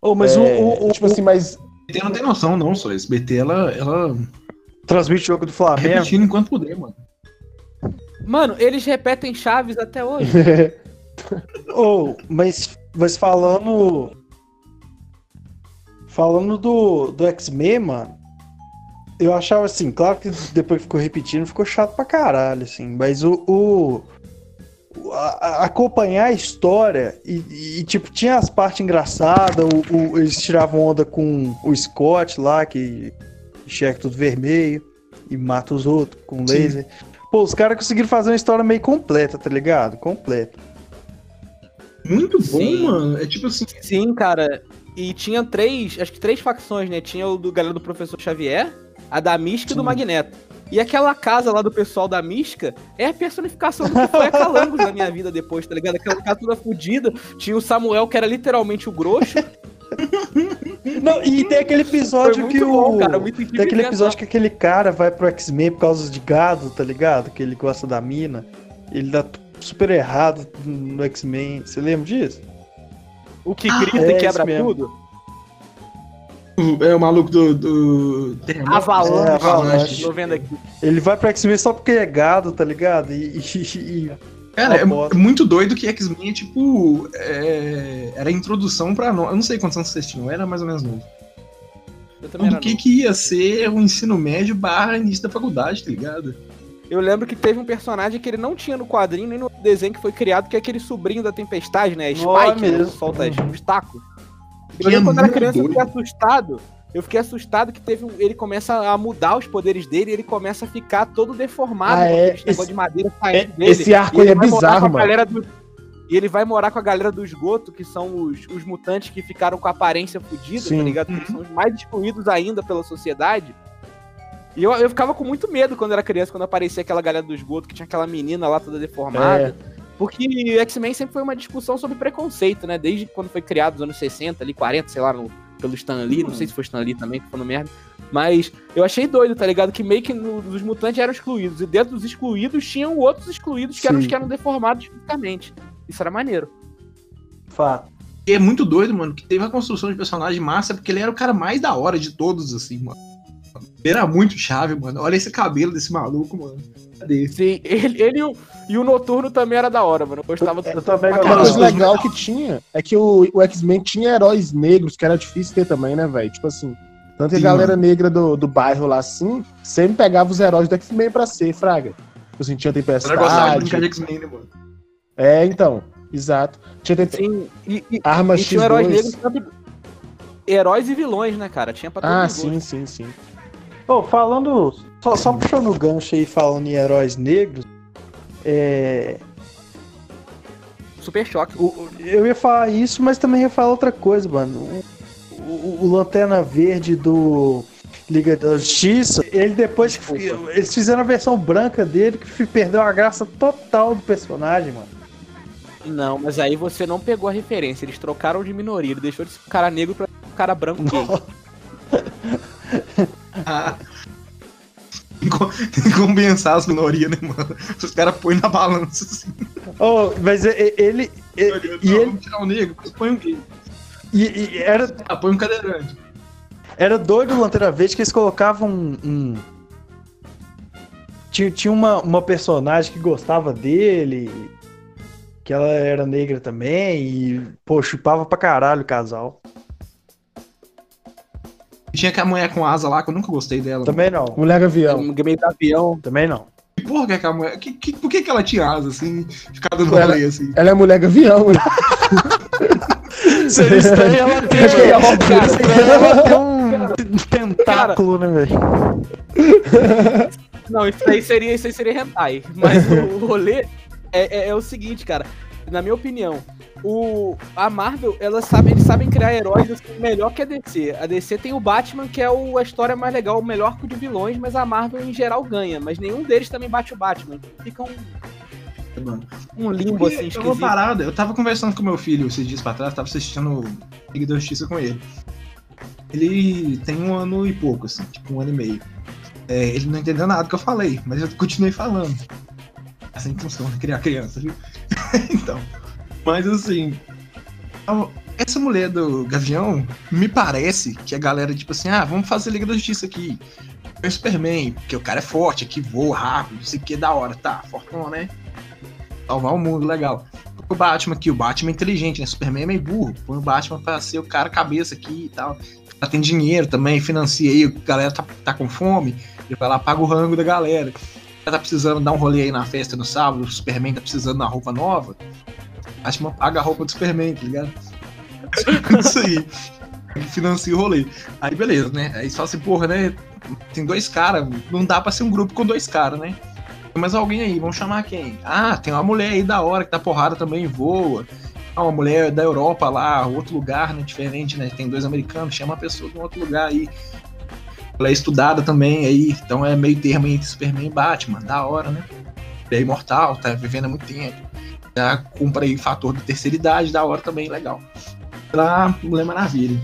Ô, mas É, o, o, o, tipo assim, mas. SBT não tem noção, não, só. SBT, ela, ela transmite o jogo do Flamengo. repetindo enquanto puder, mano. Mano, eles repetem Chaves até hoje. Ô, mas, mas falando. Falando do, do X-Men, mano. Eu achava assim, claro que depois que ficou repetindo, ficou chato pra caralho, assim. Mas o. o- a- a- acompanhar a história e, e, tipo, tinha as partes engraçadas, o, o- eles tiravam onda com o Scott lá, que enxerga tudo vermelho e mata os outros com Sim. laser. Pô, os caras conseguiram fazer uma história meio completa, tá ligado? Completa. Muito bom, Sim. mano. É tipo assim. Sim, cara. E tinha três, acho que três facções, né? Tinha o do galera do Professor Xavier, a da Mística e do. Magneto. E aquela casa lá do pessoal da Mística é a personificação do que foi a Calangos na minha vida depois, tá ligado? Aquela casa toda fodida. Tinha o Samuel, que era literalmente o grosso. Não, e tem aquele Foi episódio muito que bom, o. cara. Muito Tem aquele episódio que aquele cara vai pro X-Men por causa de gado, tá ligado? Que ele gosta da mina. Ele dá super errado no X-Men. Você lembra disso? O que grita é e quebra isso mesmo. tudo. O- É o maluco do. do... Avalanche. É, Avalanche. Tô vendo aqui. Ele vai pro X-Men só porque é gado, tá ligado? E. e- e- Cara, é bosta. muito doido que X-Men é tipo. é, Era a introdução pra nós. Eu não sei quantos anos vocês tinham, era mais ou menos novo. Eu também Do era que novo. que ia ser o ensino médio barra início da faculdade, tá ligado? Eu lembro que teve um personagem que ele não tinha no quadrinho nem no desenho que foi criado, que é aquele sobrinho da Tempestade, né? Spike, Ó, né? mesmo. que solta os tacos. Eu Que é lembro quando era criança, eu doido. fiquei assustado. Eu fiquei assustado que teve um- ele começa a mudar os poderes dele e ele começa a ficar todo deformado Ah, é? Esse- de madeira É, saindo dele. esse arco E aí é vai morar bizarro, com a mano. galera do- E ele vai morar com a galera do esgoto, que são os, os mutantes que ficaram com a aparência fodida, tá ligado? Que eles são os mais excluídos ainda pela sociedade. E eu, eu ficava com muito medo quando era criança, quando aparecia aquela galera do esgoto, que tinha aquela menina lá toda deformada. Porque X-Men sempre foi uma discussão sobre preconceito, né? Desde quando foi criado, nos anos 60, ali, 40, sei lá, no- pelo Stan Lee. Não sei se foi Stan Lee também, que foi no merda. Mas eu achei doido, tá ligado? Que meio que no- os mutantes eram excluídos. E dentro dos excluídos tinham outros excluídos que eram os Sim. que eram deformados fisicamente. Isso era maneiro. Fato. E é muito doido, mano, que teve a construção de personagem massa, porque ele era o cara mais da hora de todos, assim, mano. Era muito chave, mano. Olha esse cabelo desse maluco, mano. Sim, ele, ele e, o, e o Noturno também era da hora, mano. Eu gostava Eu também gostava. coisa legal que tinha é que o, o X-Men tinha heróis negros, que era difícil ter também, né, velho? Tipo assim, tanto que a galera negra do, do bairro lá, assim, sempre pegava os heróis do X-Men pra ser, fraga. Assim, tinha Ela gostava de tempestade. brincar X-Men, né, mano? É, então. Exato. Tinha tempe- Sim, e, e, armas e X2. tinha heróis negros Heróis e vilões, né, cara? Tinha pra todo Ah, sim, sim, sim. Ô, falando. Só, só puxando o gancho aí, falando em heróis negros. É, Super choque. o- o- eu ia falar isso, mas também ia falar outra coisa, mano. O, o- o Lanterna Verde do Liga da Justiça, ele depois. que- Eles fizeram a versão branca dele que perdeu a graça total do personagem, mano. Não, mas aí você não pegou a referência. Eles trocaram de minoria. Ele deixou de ser um cara negro pra um cara branco compensar as minorias, né, mano? Os caras põem na balança assim. Oh, mas e- e- ele. e- E, ele tirar o negro, põe um gay. e- e era, Ah, põe um cadeirante. Era doido o Lanterna Verde que eles colocavam um. um- Tinha, tinha uma, uma personagem que gostava dele, que ela era negra também, e, pô, chupava pra caralho o casal. E tinha que a mulher com asa lá, que eu nunca gostei dela. Também não, Mulher meio do avião. também não. Que porra que é aquela mulher? Que, que, por que, que ela tinha asa assim? Ficava dando Ela- rolê assim. Ela é mulher Gavião, né? Seria estranho ela ter, seria estranho ela ter um tentáculo, né, velho? Não, isso aí seria, isso aí seria hentai. Mas o, o rolê é, é- é o seguinte, cara. Na minha opinião, o, a Marvel, ela sabe, eles sabem criar heróis assim, melhor que a DC. A DC tem o Batman, que é o, a história mais legal, o melhor arco de vilões, mas a Marvel em geral ganha. Mas nenhum deles também bate o Batman. Fica um, um limbo assim, esquisito. parada. Eu tava conversando com meu filho esses dias pra trás, tava assistindo Liga da Justiça com ele. Ele tem um ano e pouco, assim, tipo um ano e meio. É, ele não entendeu nada que eu falei, mas eu continuei falando. Essa intenção de criar criança, viu? então. Mas assim. a- Essa mulher do Gavião, me parece que a galera, tipo assim, ah, vamos fazer Liga da Justiça aqui. É o Superman, porque o cara é forte, aqui voa rápido, isso aqui é da hora, tá? Fortão, né? Salvar o mundo, legal. O Batman aqui, o Batman é inteligente, né? Superman é meio burro. Põe o Batman pra ser o cara cabeça aqui e tal. Ela tem dinheiro também, financia aí, a galera tá, tá com fome, ele vai lá, paga o rango da galera. Tá precisando dar um rolê aí na festa no sábado, o Superman tá precisando da roupa nova. Batman paga a roupa do Superman, tá ligado? Isso aí. Financia o rolê. Aí beleza, né? Aí só assim, porra, né? Tem dois caras, não dá pra ser um grupo com dois caras, né? Tem mais alguém aí, vamos chamar quem? Ah, tem uma mulher aí da hora que tá porrada também, voa. Ah, uma mulher da Europa lá, outro lugar, né? Diferente, né? Tem dois americanos, chama a pessoa de um outro lugar aí. Ela é estudada também aí, então é meio termo entre Superman e Batman, da hora, né? É imortal, tá vivendo há muito tempo. Já cumpre aí fator de terceira idade, da hora também, legal. Pra Mulher Maravilha.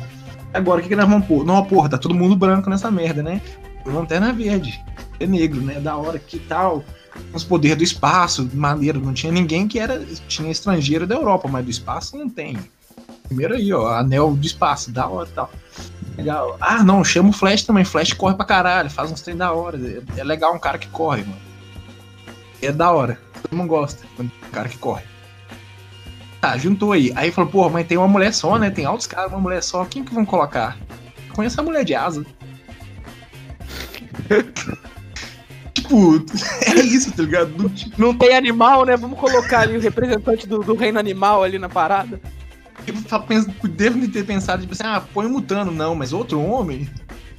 Agora o que, que nós vamos pôr? Não, porra, tá todo mundo branco nessa merda, né? Lanterna verde. É negro, né? Da hora que tal. Os poderes do espaço, maneiro. Não tinha ninguém que era. Tinha estrangeiro da Europa, mas do espaço não tem. Primeiro aí, ó, anel do espaço, da hora e tal. Legal. Ah, não, chama o Flash também. Flash corre pra caralho, faz uns trem da hora. É, é legal um cara que corre, mano. É da hora. Todo mundo gosta quando um cara que corre. Tá, juntou aí. Aí falou, porra, mas tem uma mulher só, né? Tem altos caras, uma mulher só. Quem que vão colocar? Conheço a mulher de asa. tipo, é isso, tá ligado? Do Não tem animal, né? Vamos colocar ali o representante do, do reino animal ali na parada. Eu penso- devo ter pensado, tipo assim, ah, põe um mutano, não, mas outro homem?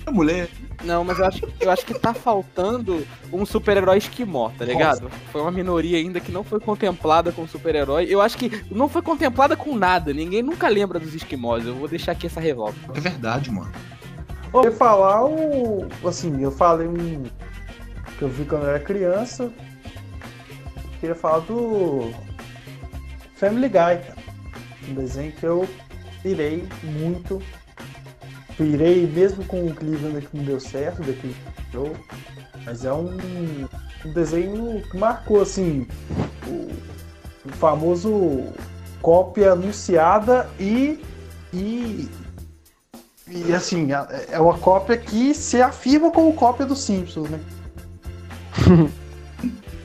É mulher. Não, mas eu acho, eu acho que tá faltando um super-herói esquimó, tá ligado? Foi uma minoria ainda que não foi contemplada com super-herói. Eu acho que não foi contemplada com nada. Ninguém nunca lembra dos esquimós. Eu vou deixar aqui essa revolta. É verdade, mano. Eu ia falar o. Assim, eu falei um. que eu vi quando eu era criança. Queria falar do. Family Guy, cara. Um desenho que eu pirei muito. Pirei mesmo com o Cleveland que não deu certo daquele show. Mas é um, um desenho que marcou assim o, o famoso cópia anunciada e, e e assim, é- uma cópia que se afirma como cópia dos Simpsons, né?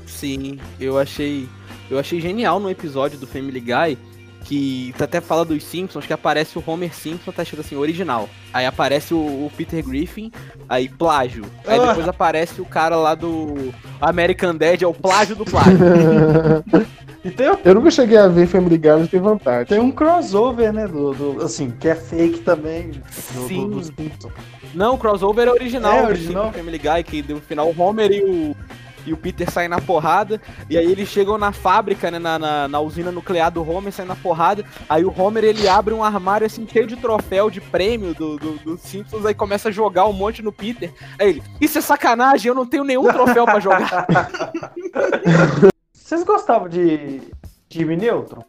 Sim, eu achei. Eu achei genial no episódio do Family Guy que tu até fala dos Simpsons, que aparece o Homer Simpson, tá escrito assim, original. Aí aparece o, o Peter Griffin, aí plágio. Aí Ah. depois aparece o cara lá do American Dad, é o plágio do plágio. E tem, Eu nunca cheguei a ver Family Guy, mas tem vontade. tem um crossover, né? Do, do- assim, que é fake também. Do, Sim. do. Não, o crossover é original. É original? Family Guy, que no final o Homer e o, e o Peter saem na porrada. E aí eles chegam na fábrica, né? Na, na, na usina nuclear do Homer, saem na porrada. Aí o Homer ele abre um armário assim, cheio de troféu, de prêmio do, do, do Simpsons. Aí começa a jogar um monte no Peter. Aí ele, isso é sacanagem, eu não tenho nenhum troféu pra jogar. Vocês gostavam de Jimmy Neutron?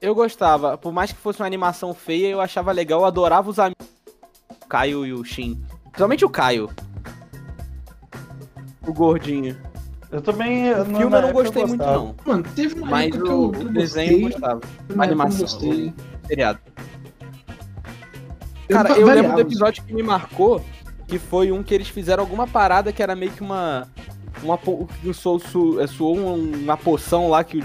Eu gostava, por mais que fosse uma animação feia, eu achava legal, eu adorava os amigos. O Caio e o Shin. Principalmente o Caio. O gordinho. Eu também. O filme eu não gostei muito, não. Mano, teve uma Mas época que o, eu, o que eu desenho eu gostei, gostava. A eu animação, gostei. seriado. Eu Cara, va- eu lembro do episódio que me marcou, que foi um que eles fizeram alguma parada que era meio que uma. Uma suou, su, é, suou um- uma poção lá que o.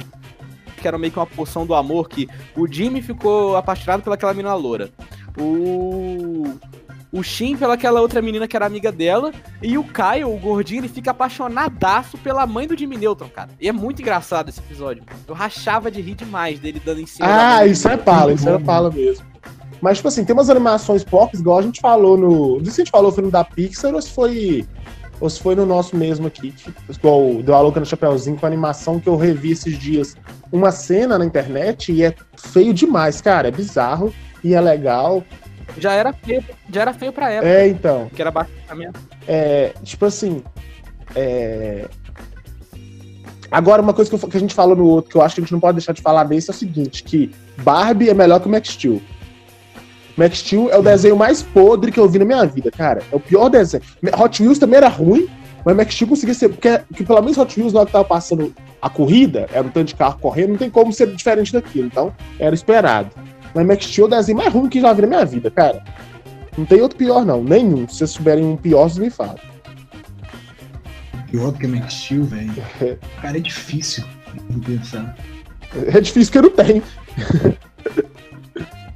Que era meio que uma poção do amor, que o Jimmy ficou apaixonado pelaquela menina loura. O. O Shin pelaquela outra menina que era amiga dela. E o Caio, o gordinho, ele fica apaixonadaço pela mãe do Jimmy Neutron, cara. E é muito engraçado esse episódio. Eu rachava de rir demais dele dando em cima Ah, isso é pala, isso é pala mesmo. Mas, tipo assim, tem umas animações pop, igual a gente falou no. Não sei se a gente falou no filme da Pixar ou se foi. Ou se foi no nosso mesmo aqui. que- Igual o deu a louca no Chapeuzinho com a animação que eu revi esses dias. Uma cena na internet e é feio demais, cara. É bizarro e é legal. Já era feio, já era feio pra época, É, então. que era basicamente. É, tipo assim. é, Agora, uma coisa que, eu- que a gente falou no outro, que eu acho que a gente não pode deixar de falar desse, é o seguinte: que Barbie é melhor que o Max Steel. Max Steel é o desenho mais podre que eu vi na minha vida, cara. É o pior desenho. Hot Wheels também era ruim, mas Max Steel conseguia ser. Porque, porque pelo menos Hot Wheels, na hora que tava passando a corrida, era um tanto de carro correndo, não tem como ser diferente daquilo. Então, era esperado. Mas Max Steel é o desenho mais ruim que já vi na minha vida, cara. Não tem outro pior, não. Nenhum. Se vocês souberem um pior, vocês me falam. Pior do que Max Steel, velho. Cara, é difícil de pensar. É difícil que eu não tenho.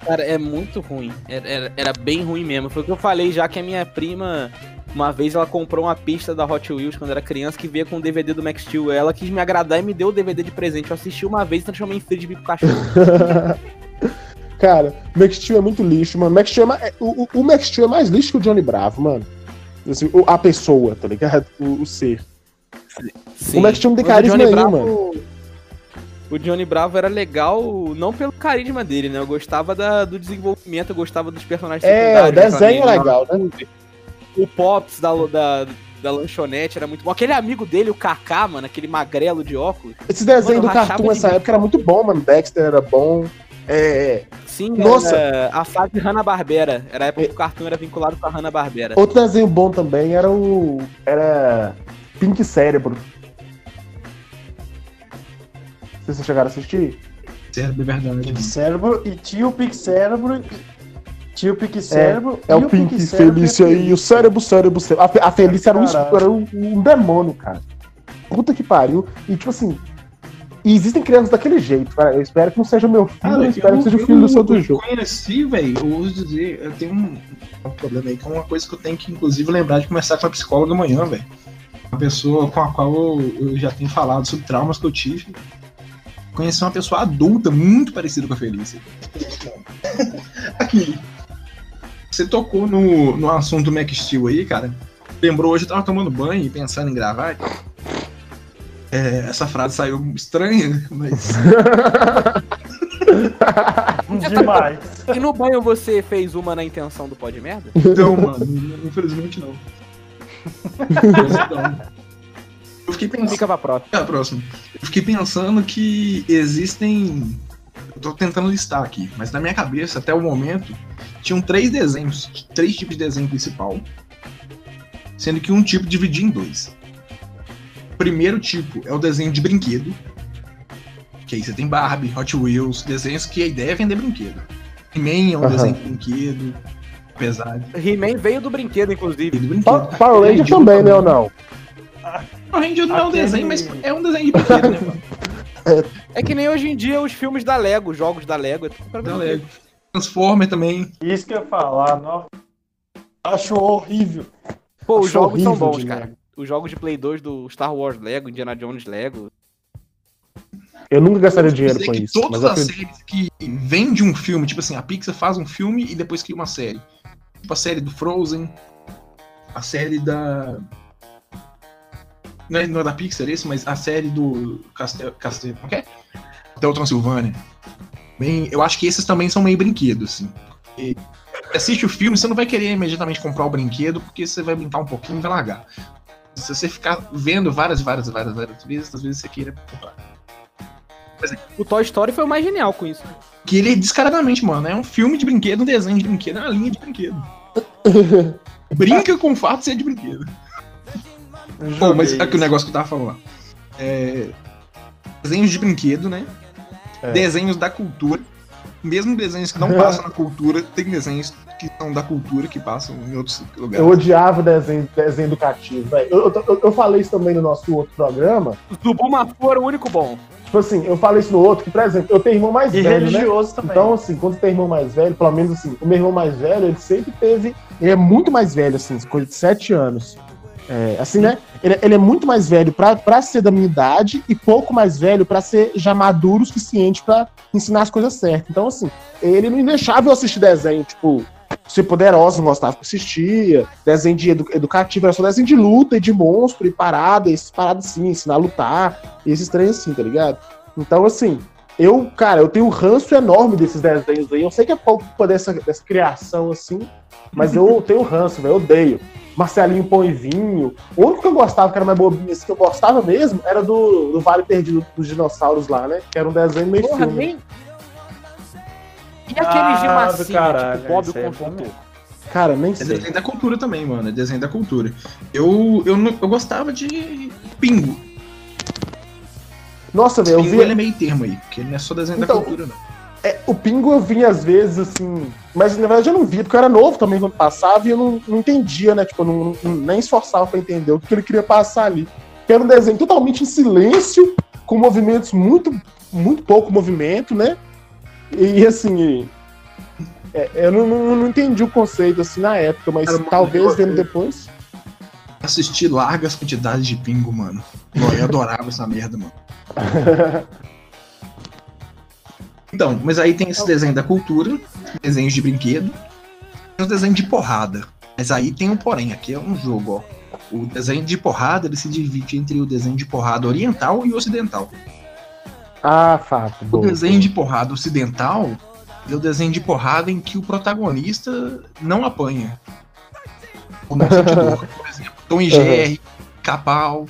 Cara, é muito ruim. Era, era, era bem ruim mesmo. Foi o que eu falei já que a minha prima, uma vez, ela comprou uma pista da Hot Wheels quando era criança que veio com o DVD do Max Steel. Ela quis me agradar e me deu o DVD de presente. Eu assisti uma vez e transformei em frisbee pro cachorro. Cara, Max Steel é muito lixo, mano. Max Steel é é- o, o- o Max Steel é mais lixo que o Johnny Bravo, mano. Assim, a pessoa, tá ligado? O, o ser. Sim. O Max Steel não tem carisma nenhum, Bravo- O Johnny Bravo era legal, não pelo carisma dele, né? Eu gostava da- do desenvolvimento, eu gostava dos personagens É, o secundários, desenho é legal, né? O Pops da, da, da lanchonete era muito bom. Aquele amigo dele, o Kaká, mano, aquele magrelo de óculos. Esse desenho Mano, do Cartoon nessa época era muito bom, mano. Dexter era bom. É. Sim, Nossa. era a fase Hanna-Barbera. Era a época que o cartoon era vinculado com a Hanna-Barbera. Outro desenho bom também era o. Era. Pink Cérebro. Vocês chegaram a assistir? Cérebro é verdade. Pink Cérebro e tinha o Pink Cérebro. e- Tinha o Pink Cérebro. É e o Pink Cérebro Felícia e o cérebro, cérebro, cérebro. A, a Felícia era um, era um, um demônio, cara. Puta que pariu. E tipo assim. E existem crianças daquele jeito, cara. Eu espero que não seja meu filho, eu espero que seja o filho do Santo eu João. conheci, velho, eu ouso dizer, eu tenho um, um problema aí, que é uma coisa que eu tenho que, inclusive, lembrar de conversar com a psicóloga amanhã, velho. Uma pessoa com a qual eu, eu já tenho falado sobre traumas que eu tive. Conheci uma pessoa adulta muito parecida com a Felícia. Aqui. Você tocou no, no assunto Max Steel aí, cara. Lembrou hoje, eu tava tomando banho e pensando em gravar. É, essa frase saiu estranha, mas. Demais. E no banho você fez uma na intenção do pó de merda? Não, mano, infelizmente não. Não. Eu fiquei pensando. Fica pra próxima. É, a próxima. Eu fiquei pensando que existem. Eu tô tentando listar aqui, mas na minha cabeça, até o momento, tinham três desenhos, três tipos de desenho principal. Sendo que um tipo dividia em dois. O primeiro tipo é o desenho de brinquedo. Que aí você tem Barbie, Hot Wheels, desenhos que a ideia é vender brinquedo. He-Man é um Aham. desenho de brinquedo, apesar de He-Man veio do brinquedo, inclusive. de brinquedo. Pa- Power Ranger também, né, ou não? Power Ranger não é um desenho, mas é um desenho de brinquedo, né, mano? É que nem hoje em dia os filmes da Lego, os jogos da Lego. É tudo pra Da Lego. Transformer também. Isso que eu ia falar, não. Acho horrível. Pô, os Acho jogos são bons, cara. Os jogos de Play 2 do Star Wars Lego, Indiana Jones Lego. Eu nunca gastaria dinheiro dizer com isso. todas Mas eu as acredito- séries que vêm de um filme, tipo assim, a Pixar faz um filme e depois cria uma série. Tipo a série do Frozen, a série da. Não é, não é da Pixar esse, mas a série do Castel. Castel. Como que é? Hotel Transilvânia. Bem, eu acho que esses também são meio brinquedos, assim. Você assiste o filme, você não vai querer imediatamente comprar o brinquedo, porque você vai brincar um pouquinho e vai largar. Se você ficar vendo várias, várias, várias, várias vezes, às vezes você queira comprar. O Toy Story foi o mais genial com isso. Que ele descaradamente, mano, é um filme de brinquedo, um desenho de brinquedo, é uma linha de brinquedo. Brinca com o fato de ser de brinquedo. Pô, mas aqui o negócio que eu tava falando. É, desenhos de brinquedo, né? É. Desenhos da cultura. Mesmo desenhos que não passam na cultura, tem desenhos que são da cultura que passam em outros lugares. Eu odiava desenho, desenho educativo, velho. Eu, eu, eu- falei isso também no nosso outro programa. O Zubumafu era o único bom. Tipo assim, eu falei isso no outro, que, por exemplo, eu tenho irmão mais E velho, né? religioso também. Então, assim, quando tem irmão mais velho, pelo menos assim, o meu irmão mais velho, ele sempre teve. Ele é muito mais velho, assim, coisa de 7 anos. É, assim, né? Ele, ele é muito mais velho pra, pra ser da minha idade e pouco mais velho pra ser já maduro o suficiente pra ensinar as coisas certas. Então, assim, ele não deixava eu assistir desenho, tipo, ser poderosa, não gostava que assistia, desenho de edu- educativo, era só desenho de luta e de monstro e parada, esses paradas assim, ensinar a lutar, e esses trem assim, tá ligado? Então, assim, eu, cara, eu tenho um ranço enorme desses desenhos aí. Eu sei que é pouco culpa dessa, dessa criação, assim, mas eu tenho ranço, velho, eu odeio. Marcelinho Pão e Vinho. O único que eu gostava, que era mais bobinho, assim, que eu gostava mesmo, era do, do Vale Perdido dos Dinossauros lá, né? Que era um desenho meio Porra, filme. nem. E aqueles de Ah, do massinha, caralho, tipo Bob o é Construtor? bom Cara, nem É sei. desenho da cultura também, mano. É desenho da cultura. Eu, eu, eu gostava de Pingo. Nossa, velho, eu Pingo vi. ele é meio termo aí, porque ele não é só desenho Então, da cultura, não. É, o Pingo eu vinha às vezes, assim. Mas na verdade eu não via, porque eu era novo também quando passava e eu não, não entendia, né? Tipo, eu não, não- nem esforçava pra entender o que ele queria passar ali. Que era um desenho totalmente em silêncio, com movimentos muito, muito pouco movimento, né? E assim. é, eu não, não, não entendi o conceito assim na época, mas Cara, mano, talvez eu- vendo depois. Assisti largas quantidades de Pingo, mano. Eu adorava essa merda, mano. Então, mas aí tem esse desenho da cultura, desenhos de brinquedo, tem os desenhos de porrada. Mas aí tem um porém, aqui é um jogo, ó. O desenho de porrada, ele se divide entre o desenho de porrada oriental e ocidental. Ah, fato. O boa. desenho de porrada ocidental é o desenho de porrada em que o protagonista não apanha. Sente dor. Por exemplo, Tom e Jerry, Capal,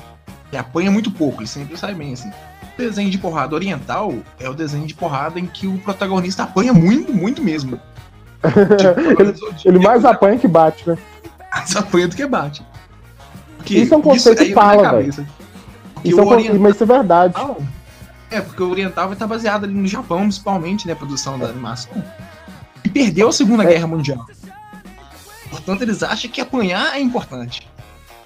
ele apanha muito pouco, ele sempre sai bem assim. O desenho de porrada oriental é o desenho de porrada em que o protagonista apanha muito, muito mesmo. Tipo, Ele mais apanha que bate, né? mais apanha do que bate. Porque Isso é um conceito que fala, é o oriental mas isso é verdade. É, porque o Oriental vai estar baseado ali no Japão, principalmente, né? A produção da animação. E perdeu a Segunda É. Guerra Mundial. Portanto, eles acham que apanhar é importante.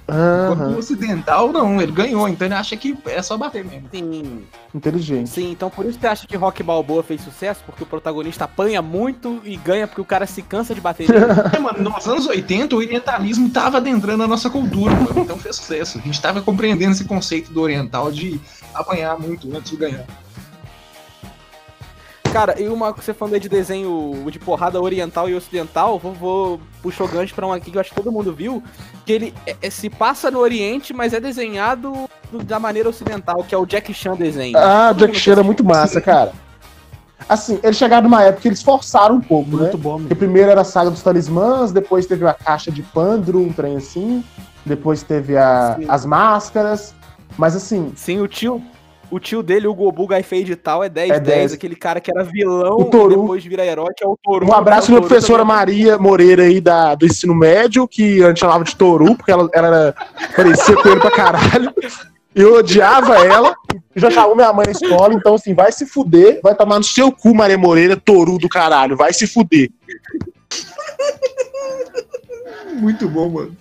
Enquanto Aham, o ocidental, não, ele ganhou, então ele acha que é só bater mesmo. Sim, inteligente. sim. Então por isso você acha que Rock Balboa fez sucesso? Porque o protagonista apanha muito e ganha porque o cara se cansa de bater nele. É, mano, nos anos 80, o orientalismo tava adentrando a nossa cultura, mano, então fez sucesso. A gente tava compreendendo esse conceito do oriental de apanhar muito antes de ganhar. Cara, e uma você falando aí de desenho de porrada oriental e ocidental, vou, vou puxou gancho pra um aqui que eu acho que todo mundo viu, que ele é- é- se passa no Oriente, mas é desenhado do- da maneira ocidental, que é o Jack Chan desenho. Ah, Todo Jack Chan é assistiu. muito massa, cara. Assim, eles chegaram numa época que eles forçaram um pouco, né? Muito bom, Porque primeiro era a saga dos talismãs, depois teve a caixa de Pandro, um trem assim. Depois teve a- as máscaras. Mas assim, Sim, o tio, o tio dele, o Gobu Gaifei de tal, é 10, É 10, 10. aquele cara que era vilão O Toru. e depois vira herói, que é o Toru. um abraço é pra Toru professora também. Maria Moreira aí da, do ensino médio, que antes chamava de Toru, porque ela, ela era, parecia com ele pra caralho. Eu odiava ela, já chamou minha mãe na escola, então assim, vai se fuder, vai tomar no seu cu, Maria Moreira, Toru do caralho, vai se fuder. Muito bom, mano.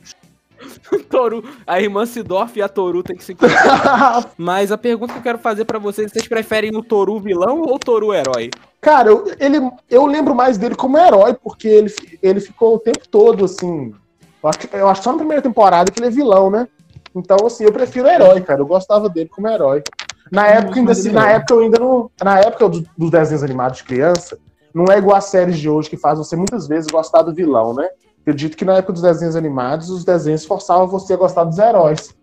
Toru, a irmã Sidorf e a Toru tem que se encontrar. Mas a pergunta que eu quero fazer pra vocês, vocês preferem o Toru vilão ou o Toru herói? Cara, eu, ele, eu lembro mais dele como herói, porque ele, ele ficou o tempo todo, assim. Eu acho, eu acho só na primeira temporada que ele é vilão, né? Então, assim, eu prefiro o herói, cara. Eu gostava dele como herói. Na época, ainda, assim, na época eu ainda não. Na época do- dos desenhos animados de criança, não é igual as séries de hoje que faz você muitas vezes gostar do vilão, né? Acredito que na época dos desenhos animados, os desenhos forçavam você a gostar dos heróis.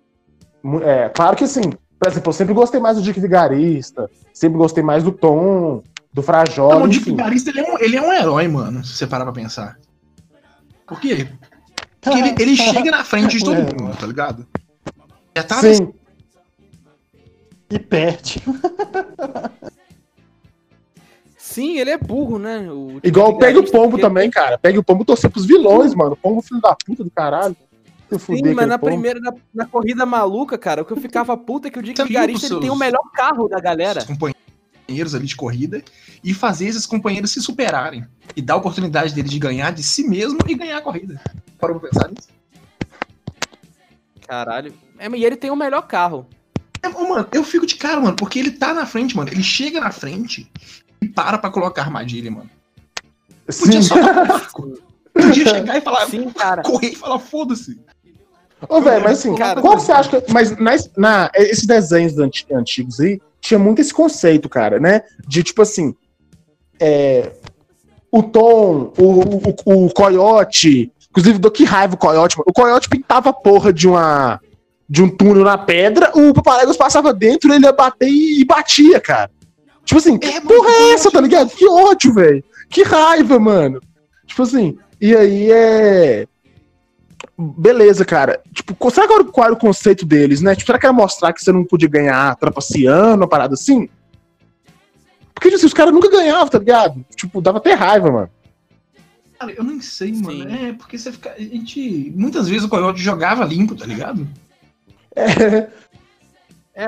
É, claro que sim. Por exemplo, eu sempre gostei mais do Dick Vigarista, sempre gostei mais do Tom, do Frajola, Não, o Dick. Vigarista, ele é, um, ele é um herói, mano, se você parar pra pensar. Por quê? Porque ele, ele chega na frente de todo É, mundo, tá ligado? Já tá Sim, E perde. Sim, ele é burro, né? O igual Dick Pega o Pombo também, cara. Pega o Pombo torcer pros vilões, mano. Pombo filho da puta do caralho. Eu Sim, mas na pombo. primeira, na, na corrida maluca, cara, o que eu ficava puta é que o Dick Vigarista ele tem o seus- melhor carro da galera. os companheiros ali de corrida e fazer esses companheiros se superarem. E dar a oportunidade dele de ganhar de si mesmo e ganhar a corrida. Parou pra pensar nisso? Caralho. É, e ele tem o melhor carro. É, mano, eu fico de cara, mano, porque ele tá na frente, mano. Ele chega na frente para pra colocar armadilha, mano. Podia Sim. só dar um barco. Podia chegar e falar, Sim, cara. correr e falar, foda-se. Ô, velho, mas assim, Cara, qual que você acha que. Mas nas- na, esses desenhos anti- antigos aí, tinha muito esse conceito, cara, né? De tipo assim. é, o Tom, o, o, o Coyote. Inclusive, do que raiva o Coyote, mano. O Coyote pintava a porra de uma. De um túnel na pedra, o Papaléguas passava dentro, ele ia bater e, e batia, cara. Tipo assim, que É, mano, porra é essa, tá ligado? Que ódio, velho. Que raiva, mano. Tipo assim, e aí é. Beleza, cara. Tipo, será que era- qual era o conceito deles, né? Tipo, será que era mostrar que você não podia ganhar trapaceando, uma parada assim? Porque, tipo assim, os caras nunca ganhavam, tá ligado? Tipo, dava até raiva, mano. Cara, eu nem sei, mano. Sim. É, porque você fica. A gente. Muitas vezes o Coyote jogava limpo, tá ligado? É,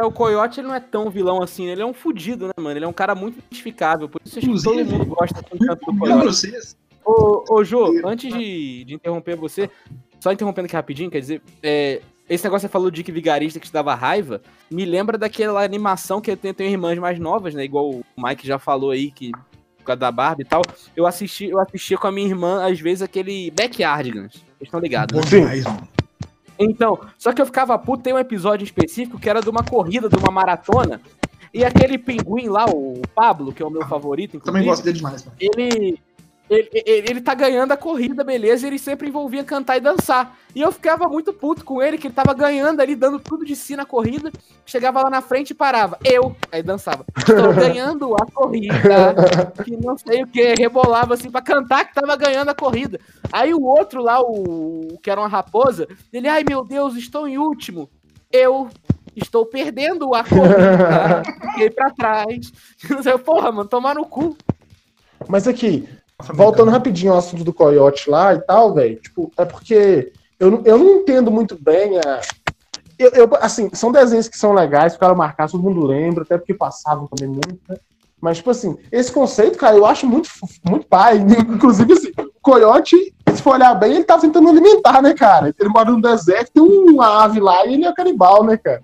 o Coyote ele não é tão vilão assim, ele é um fudido, né, mano? Ele é um cara muito identificável, por isso acho que todo mundo gosta tanto do Coyote. Ô, ô Jô, antes de, de interromper você, só interrompendo aqui rapidinho, quer dizer, é, esse negócio que você falou do Dick Vigarista que te dava raiva, me lembra daquela animação que tem, tem irmãs mais novas, né? Igual o Mike já falou aí, que por causa da Barbie e tal. Eu assisti, eu assistia com a minha irmã, às vezes, aquele Backyardigans. Vocês estão ligados, né? Sim. Então, só que eu ficava puto, tem um episódio específico que era de uma corrida, de uma maratona, e aquele pinguim lá, o Pablo, que é o meu favorito, Também gosto dele demais, mano. ele, ele, ele, ele tá ganhando a corrida, beleza, e ele sempre envolvia cantar e dançar. E eu ficava muito puto com ele, que ele tava ganhando ali, dando tudo de si na corrida, chegava lá na frente e parava. Eu, aí dançava. Estou ganhando a corrida, que não sei o que, rebolava assim pra cantar que tava ganhando a corrida. Aí o outro lá, o o que era uma raposa, ele, ai meu Deus, estou em último. Eu estou perdendo a corrida, fiquei pra trás. Porra, mano, tomar no cu. Mas aqui, voltando rapidinho ao assunto do Coyote lá e tal, velho, tipo, é porque eu, não- eu não entendo muito bem a. Eu, eu, assim, são desenhos que são legais, ficaram marcados, todo mundo lembra, até porque passavam também muito, né? Mas, tipo assim, esse conceito, cara, eu acho muito, muito pai. Inclusive, assim, o Coyote, se for olhar bem, ele tá tentando alimentar, né, cara? Ele mora no deserto, tem uma ave lá e ele é canibal, né, cara?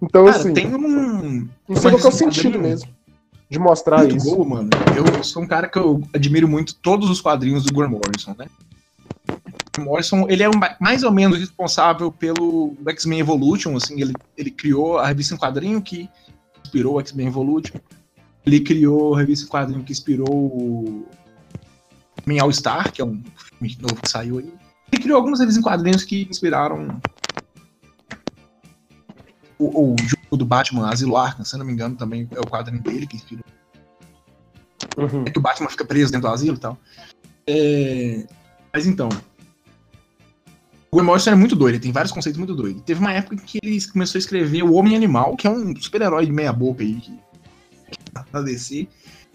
Então, Cara, assim, tem um. não sei qual que é o sentido mesmo de mostrar Muito isso. bom, mano. Eu sou um cara que eu admiro muito todos os quadrinhos do Grant Morrison, né? O Morrison, ele é um, mais ou menos responsável pelo X-Men Evolution, assim, ele, ele criou a revista em quadrinho que inspirou o X-Men Evolution. Ele criou a revista em quadrinho que inspirou o Men All Star, que é um filme novo que saiu aí. Ele criou algumas revistas em quadrinhos que inspiraram o, o do Batman, Asilo Arkham, se eu não me engano, também é o quadrinho dele que inspirou Uhum. é que o Batman fica preso dentro do asilo e tal. É, Mas então. O Grant Morrison é muito doido, ele tem vários conceitos muito doidos. Teve uma época que ele começou a escrever o Homem Animal, que é um super-herói de meia boca aí, que... na DC.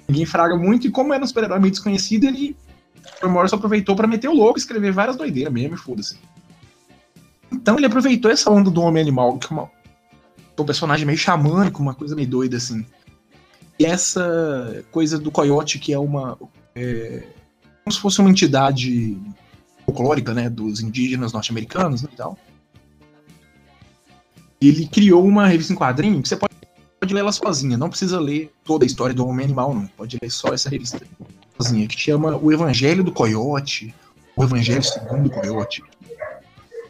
Ninguém fraga muito, e como era um super-herói meio desconhecido, ele. O Grant Morrison aproveitou pra meter o louco e escrever várias doideiras mesmo, e foda-se. Então ele aproveitou essa onda do Homem Animal, que é uma... um personagem meio xamânico, uma coisa meio doida assim. E essa coisa do coiote, que é uma. é, como se fosse uma entidade folclórica, né? Dos indígenas norte-americanos né, e tal. Ele criou uma revista em quadrinho que você pode, pode ler ela sozinha, não precisa ler toda a história do Homem Animal, não. Pode ler só essa revista sozinha, que chama O Evangelho do Coiote, O Evangelho segundo o Coiote.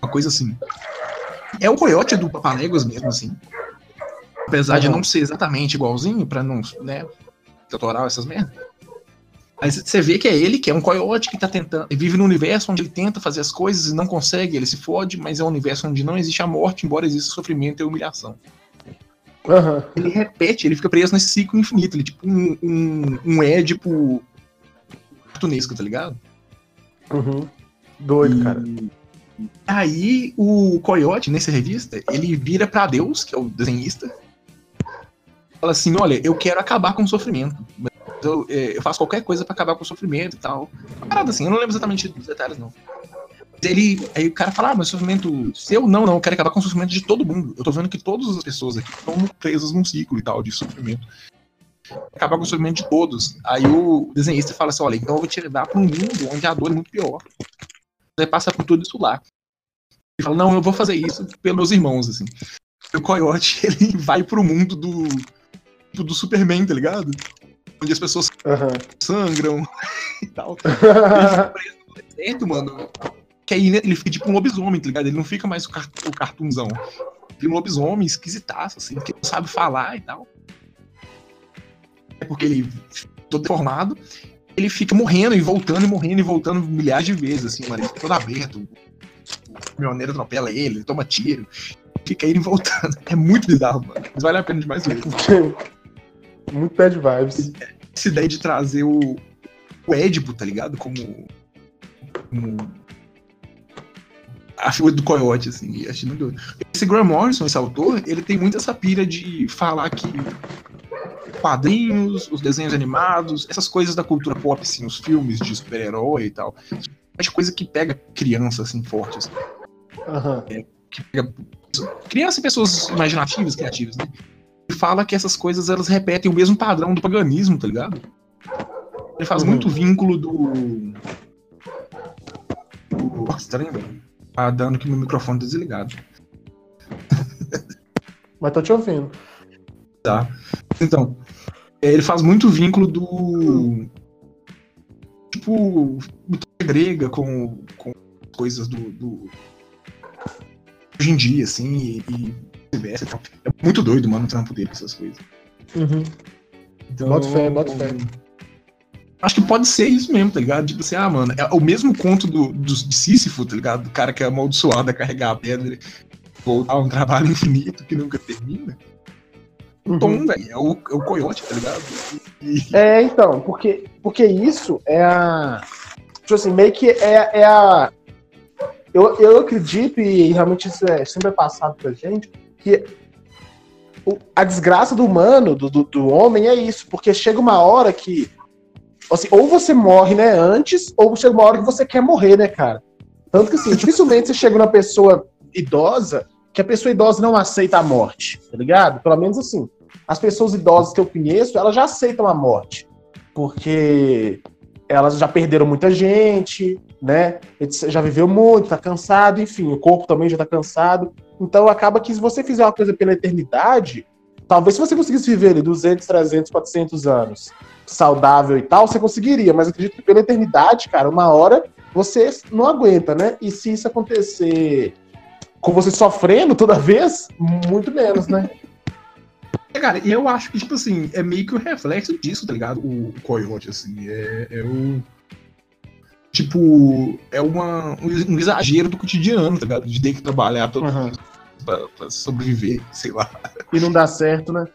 Uma coisa assim. É o Coiote do Papaléguas mesmo, assim. Apesar de Uhum. não ser exatamente igualzinho, pra não, né, tutorial, essas merdas. Aí você vê que é ele, que é um coiote que tá tentando. Ele vive num universo onde ele tenta fazer as coisas e não consegue, ele se fode, mas é um universo onde não existe a morte, embora exista sofrimento e humilhação. Aham. Ele repete, ele fica preso nesse ciclo infinito, ele é tipo um, um, um Édipo cartunesco, tá ligado? Uhum. Doido, cara. Aí o Coyote, nessa revista, ele vira pra Deus, que é o desenhista, fala assim, olha, eu quero acabar com o sofrimento. Eu, é, eu faço qualquer coisa pra acabar com o sofrimento e tal. Uma parada assim, eu não lembro exatamente dos detalhes, não. Ele, aí o cara fala, ah, mas sofrimento seu? Não, não, eu quero acabar com o sofrimento de todo mundo. Eu tô vendo que todas as pessoas aqui estão presas num ciclo e tal de sofrimento. Acabar com o sofrimento de todos. Aí o desenhista fala assim, olha, então eu vou te levar pra um mundo onde a dor é muito pior vai passar por tudo isso lá. Ele fala, não, eu vou fazer isso pelos meus irmãos, assim. E o Coyote, ele vai pro mundo do. tipo, do Superman, tá ligado? Onde as pessoas Aham. sangram e tal. Ele no deserto, mano. Que aí ele fica tipo um lobisomem, tá ligado? Ele não fica mais o, car o cartunzão. Ele é um lobisomem esquisitaço, assim, que não sabe falar e tal. É porque ele, todo deformado, ele fica morrendo e voltando e morrendo e voltando milhares de vezes, assim, mano. Ele fica todo aberto. O caminhoneiro atropela ele, ele toma tiro. Fica indo e voltando. É muito bizarro, mano. Mas vale a pena demais ver. Muito bad vibes. Essa ideia de trazer o, o Édipo, tá ligado? Como. como a figura do coiote, assim, achei muito doido. Esse Graham Morrison, esse autor, ele tem muito essa pira de falar que quadrinhos, os desenhos animados, essas coisas da cultura pop, assim, os filmes de super-herói e tal, é coisa que pega criança, assim, forte, assim, Aham. que pega criança e pessoas imaginativas, criativas, né? E fala que essas coisas, elas repetem o mesmo padrão do paganismo, tá ligado? Ele faz Uhum. muito vínculo do... do... Nossa, tá lembrando? Tá dando que meu microfone tá desligado. Mas tô te ouvindo. Então, é, ele faz muito vínculo do. Tipo, mitologia grega com, com coisas do, do- Hoje em dia, assim, e, e vice-versa e tal. É muito doido, mano, o trampo dele, essas coisas. Uhum. Então, Bota fé, bota fé. Acho que pode ser isso mesmo, tá ligado? Tipo assim, ah, mano, é o mesmo conto do, do, de Sísifo, tá ligado? Do cara que é amaldiçoado a carregar a pedra e voltar a um trabalho infinito que nunca termina. Uhum. Tom, velho, é o, é o coiote, tá ligado? E, É, então, porque, porque isso é a. Tipo assim, meio que é, é a. Eu, eu acredito, e realmente isso é sempre é passado pra gente, que a desgraça do humano, do, do, do homem, é isso. Porque chega uma hora que. Assim, ou você morre, né, antes, ou chega uma hora que você quer morrer, né, cara? Tanto que assim, dificilmente você chega numa pessoa idosa que a pessoa idosa não aceita a morte, tá ligado? Pelo menos assim. As pessoas idosas que eu conheço, elas já aceitam a morte. Porque elas já perderam muita gente, né? Já viveu muito, tá cansado, enfim, o corpo também já tá cansado. Então acaba que se você fizer uma coisa pela eternidade, talvez se você conseguisse viver ali 200, 300, 400 anos saudável e tal, você conseguiria, mas acredito que pela eternidade, cara, uma hora você não aguenta, né? E se isso acontecer com você sofrendo toda vez, muito menos, né? É, cara, e eu acho que, tipo assim, é meio que o reflexo disso, tá ligado? O, o Coyote, assim, é, é o. Tipo, é uma, um, exagero do cotidiano, tá ligado? De ter que trabalhar todo Uhum. pra, pra sobreviver, sei lá. E não dá certo, né?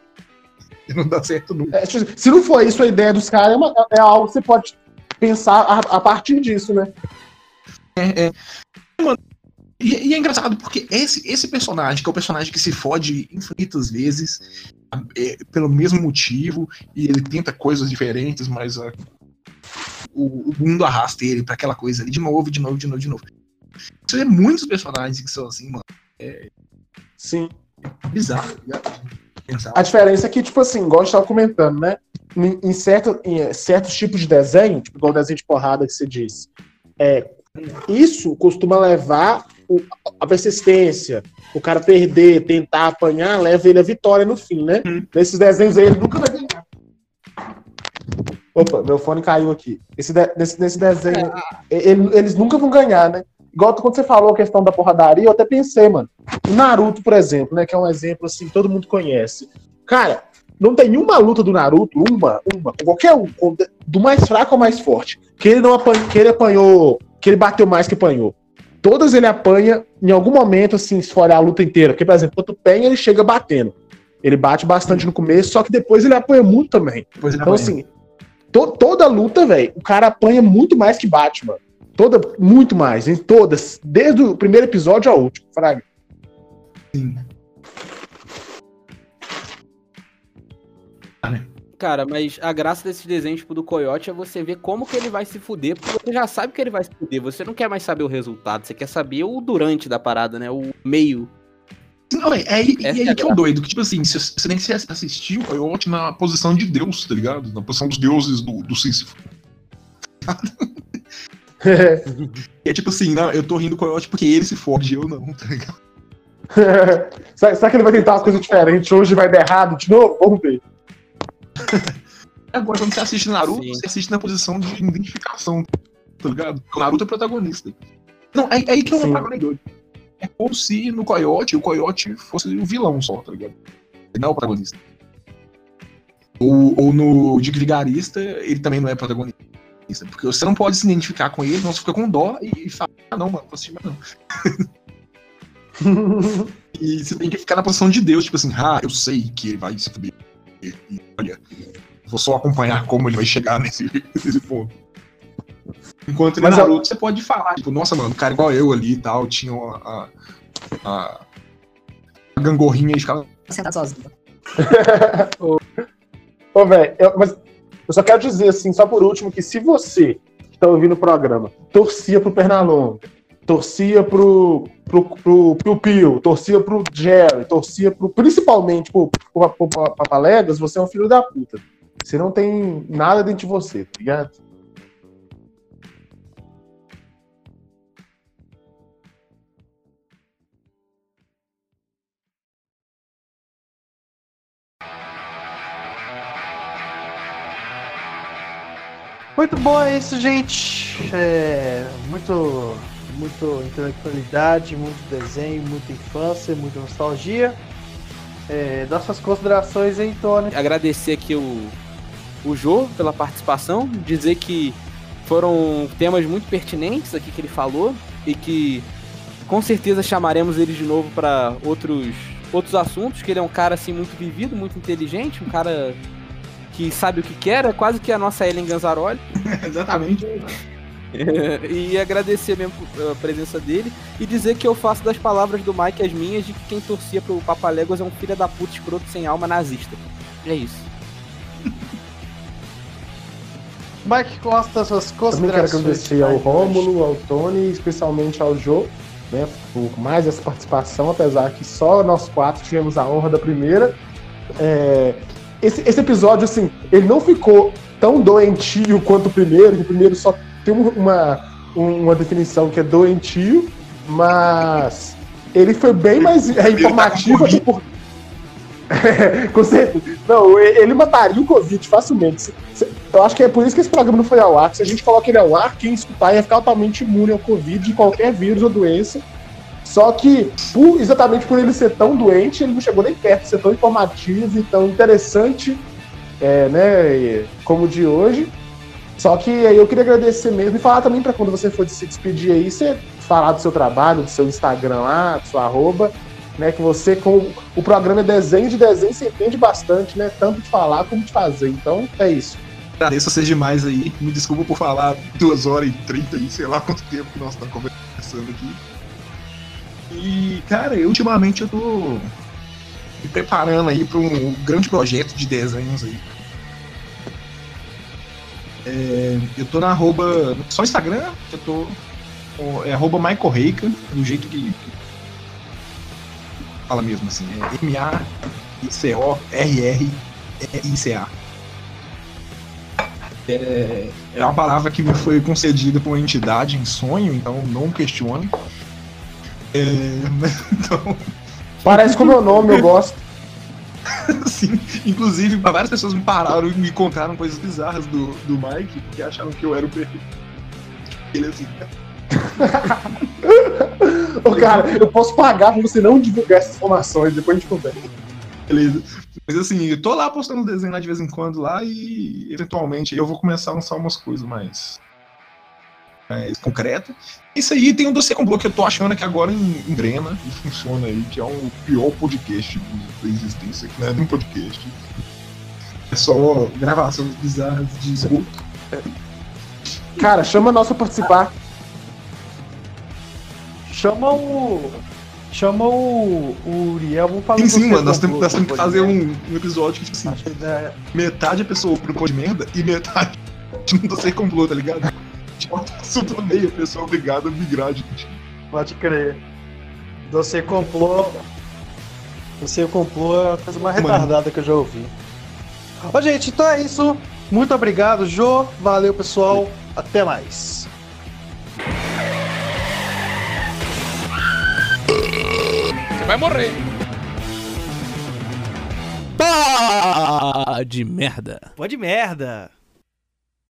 E não dá certo nunca. É, tipo, se não for isso a ideia dos caras, é, uma- é algo que você pode pensar a, a partir disso, né? E, e é engraçado porque esse, esse personagem, que é o personagem que se fode infinitas vezes, é, pelo mesmo motivo, e ele tenta coisas diferentes, mas a- o, o mundo arrasta ele pra aquela coisa ali de novo, de novo, de novo, de novo. Você vê muitos personagens que são assim, mano, Sim. bizarro, tá ligado? Pensar. A diferença é que, tipo assim, igual a gente tava comentando, né? Em, em certo, em eh, certos tipos de desenho, tipo igual o desenho de porrada que você disse, é, isso costuma levar o- a persistência, o cara perder, tentar apanhar, leva ele à vitória no fim, né? Hum. Nesses desenhos aí, ele nunca vai ganhar. Opa, meu fone caiu aqui. Esse de- nesse, nesse desenho, ele- eles nunca vão ganhar, né? Igual quando você falou a questão da porradaria, eu até pensei, mano. O Naruto, por exemplo, né? Que é um exemplo assim, que todo mundo conhece. Cara, não tem uma luta do Naruto, uma, uma, qualquer um, do mais fraco ao mais forte, que ele não apanhou, que ele apanhou, que ele bateu mais que apanhou. Todas ele apanha em algum momento, assim, se for a luta inteira. Porque, por exemplo, quando o Pen ele chega batendo. Ele bate bastante no começo, só que depois ele apanha muito também. Depois Então, apanha. assim, to- toda luta, velho, o cara apanha muito mais que bate, mano. Toda, muito mais, em todas. Desde o primeiro episódio ao último, Fraga. Sim. Cara, mas a graça desses desenhos tipo, do Coyote é você ver como que ele vai se fuder, porque você já sabe que ele vai se fuder. Você não quer mais saber o resultado, você quer saber o durante da parada, né? O meio. Não, é, é, aí- e aí é a que é o doido, que tipo assim, você, tem que se assistir o Coyote na posição de Deus, tá ligado? Na posição dos deuses do, do Sísifo. E é tipo assim, não, eu tô rindo do Coyote porque ele se fode, eu não, tá ligado? será, será que ele vai tentar uma coisa diferente hoje e vai dar errado de novo? Vamos ver. Agora, quando você assiste Naruto, Sim. você assiste na posição de identificação, tá ligado? O Naruto é o protagonista. Não, é, é aí que é Sim. uma parada doido. É como se no Coyote, o Coyote fosse o vilão só, tá ligado? Ele não é o protagonista. Ou, ou no Dick Vigarista, ele também não é protagonista. Porque você não pode se identificar com ele, não você fica com dó e, e fala, ah não, mano, não posso assistir mais não. E você tem que ficar na posição de Deus, tipo assim, ah, eu sei que ele vai se fuder. E, e, olha, vou só acompanhar como ele vai chegar nesse, nesse ponto. Enquanto ele é Mas Naruto, você pode falar, tipo, nossa, mano, o cara igual eu ali e tal, tinha uma- a, a, a gangorrinha e ficava. sentado sozinho. Ô, velho, eu- mas eu só quero dizer, assim, só por último, que se você que tá ouvindo o programa torcia pro Pernalonga, torcia pro, pro, pro, pro Pio, torcia pro Jerry, torcia pro, principalmente pro, pro, pro, pro Papaléguas, você é um filho da puta. Você não tem nada dentro de você, tá ligado? Muito bom é isso, gente. É, muito, muito intelectualidade, muito desenho, muita infância, muita nostalgia. É, dá suas considerações aí, Tony. Agradecer aqui o, o Jô pela participação, dizer que foram temas muito pertinentes aqui que ele falou e que com certeza chamaremos ele de novo para outros outros assuntos, que ele é um cara assim muito vivido, muito inteligente, um cara que sabe o que quer, é quase que a nossa Ellen Ganzaroli. Exatamente. e agradecer mesmo a presença dele e dizer que eu faço das palavras do Mike as minhas de que quem torcia pro Papaléguas é um filho da puta escroto sem alma nazista. É isso. Mike Costa, suas Também quero considerações. agradecer ao. Rômulo, ao Tony, especialmente ao Jô, né, por mais essa participação, apesar que só nós quatro tivemos a honra da primeira. É, esse, esse episódio, assim, ele não ficou tão doentio quanto o primeiro, que o primeiro só tem uma, uma definição que é doentio, mas ele foi bem mais é, informativo. até por- Com certeza. Não, ele mataria o Covid facilmente. Eu acho que é por isso que esse programa não foi ao ar. Se a gente coloca ele ao ar, quem escutar ia ficar totalmente imune ao Covid, de qualquer vírus ou doença. Só que, por- exatamente por ele ser tão doente, ele não chegou nem perto de ser tão informativo e tão interessante, é, né, como o de hoje. Só que aí eu queria agradecer mesmo e falar também para quando você for se despedir aí, você falar do seu trabalho, do seu Instagram lá, do seu arroba, né, que você, com o programa é desenho de desenho, você entende bastante, né, tanto de falar como de fazer. Então, é isso. Agradeço vocês demais aí. Me desculpa por falar duas horas e trinta e sei lá quanto tempo que nós estamos conversando aqui. E, cara, eu, ultimamente eu tô me preparando aí para um grande projeto de desenhos aí. É, eu tô na arroba. Só Instagram, eu tô. É arroba Michael Reika, do jeito que. Fala mesmo assim, é M-A-I-C-O-R-R-E-I-C-A. É, é uma palavra que me foi concedida por uma entidade em sonho, então não questione. É, então, Parece com o meu nome, eu gosto. assim, inclusive, várias pessoas me pararam e me contaram coisas bizarras do, do Mike, porque acharam que eu era o perfil. Ele assim, Ô, cara, eu posso pagar pra você não divulgar essas informações, depois a gente conversa. beleza. Mas assim, eu tô lá postando desenho lá de vez em quando lá e eventualmente eu vou começar a lançar umas coisas mais. Mais concretas. Isso aí tem um dossiê complô que eu tô achando que agora engrena e funciona aí, que é um pior podcast da existência, que não é nem podcast. É só gravações bizarras de esgoto. Cara, chama nós pra participar. Chama o. Chama o, o Uriel, vamos falar Sim, sim, mano, nós temos, nós temos que fazer um, um episódio que, tipo assim, que é- metade a pessoa propõe de merda e metade não dossiê complô, tá ligado? Tipo, assunto no meio, a pessoa é obrigada a migrar, gente. Pode crer. Você complô. Você complô é a coisa mais Mano. retardada que eu já ouvi. Ó, gente, então é isso. Muito obrigado, Jô. Valeu, pessoal. Até mais. Você vai morrer. Pode merda.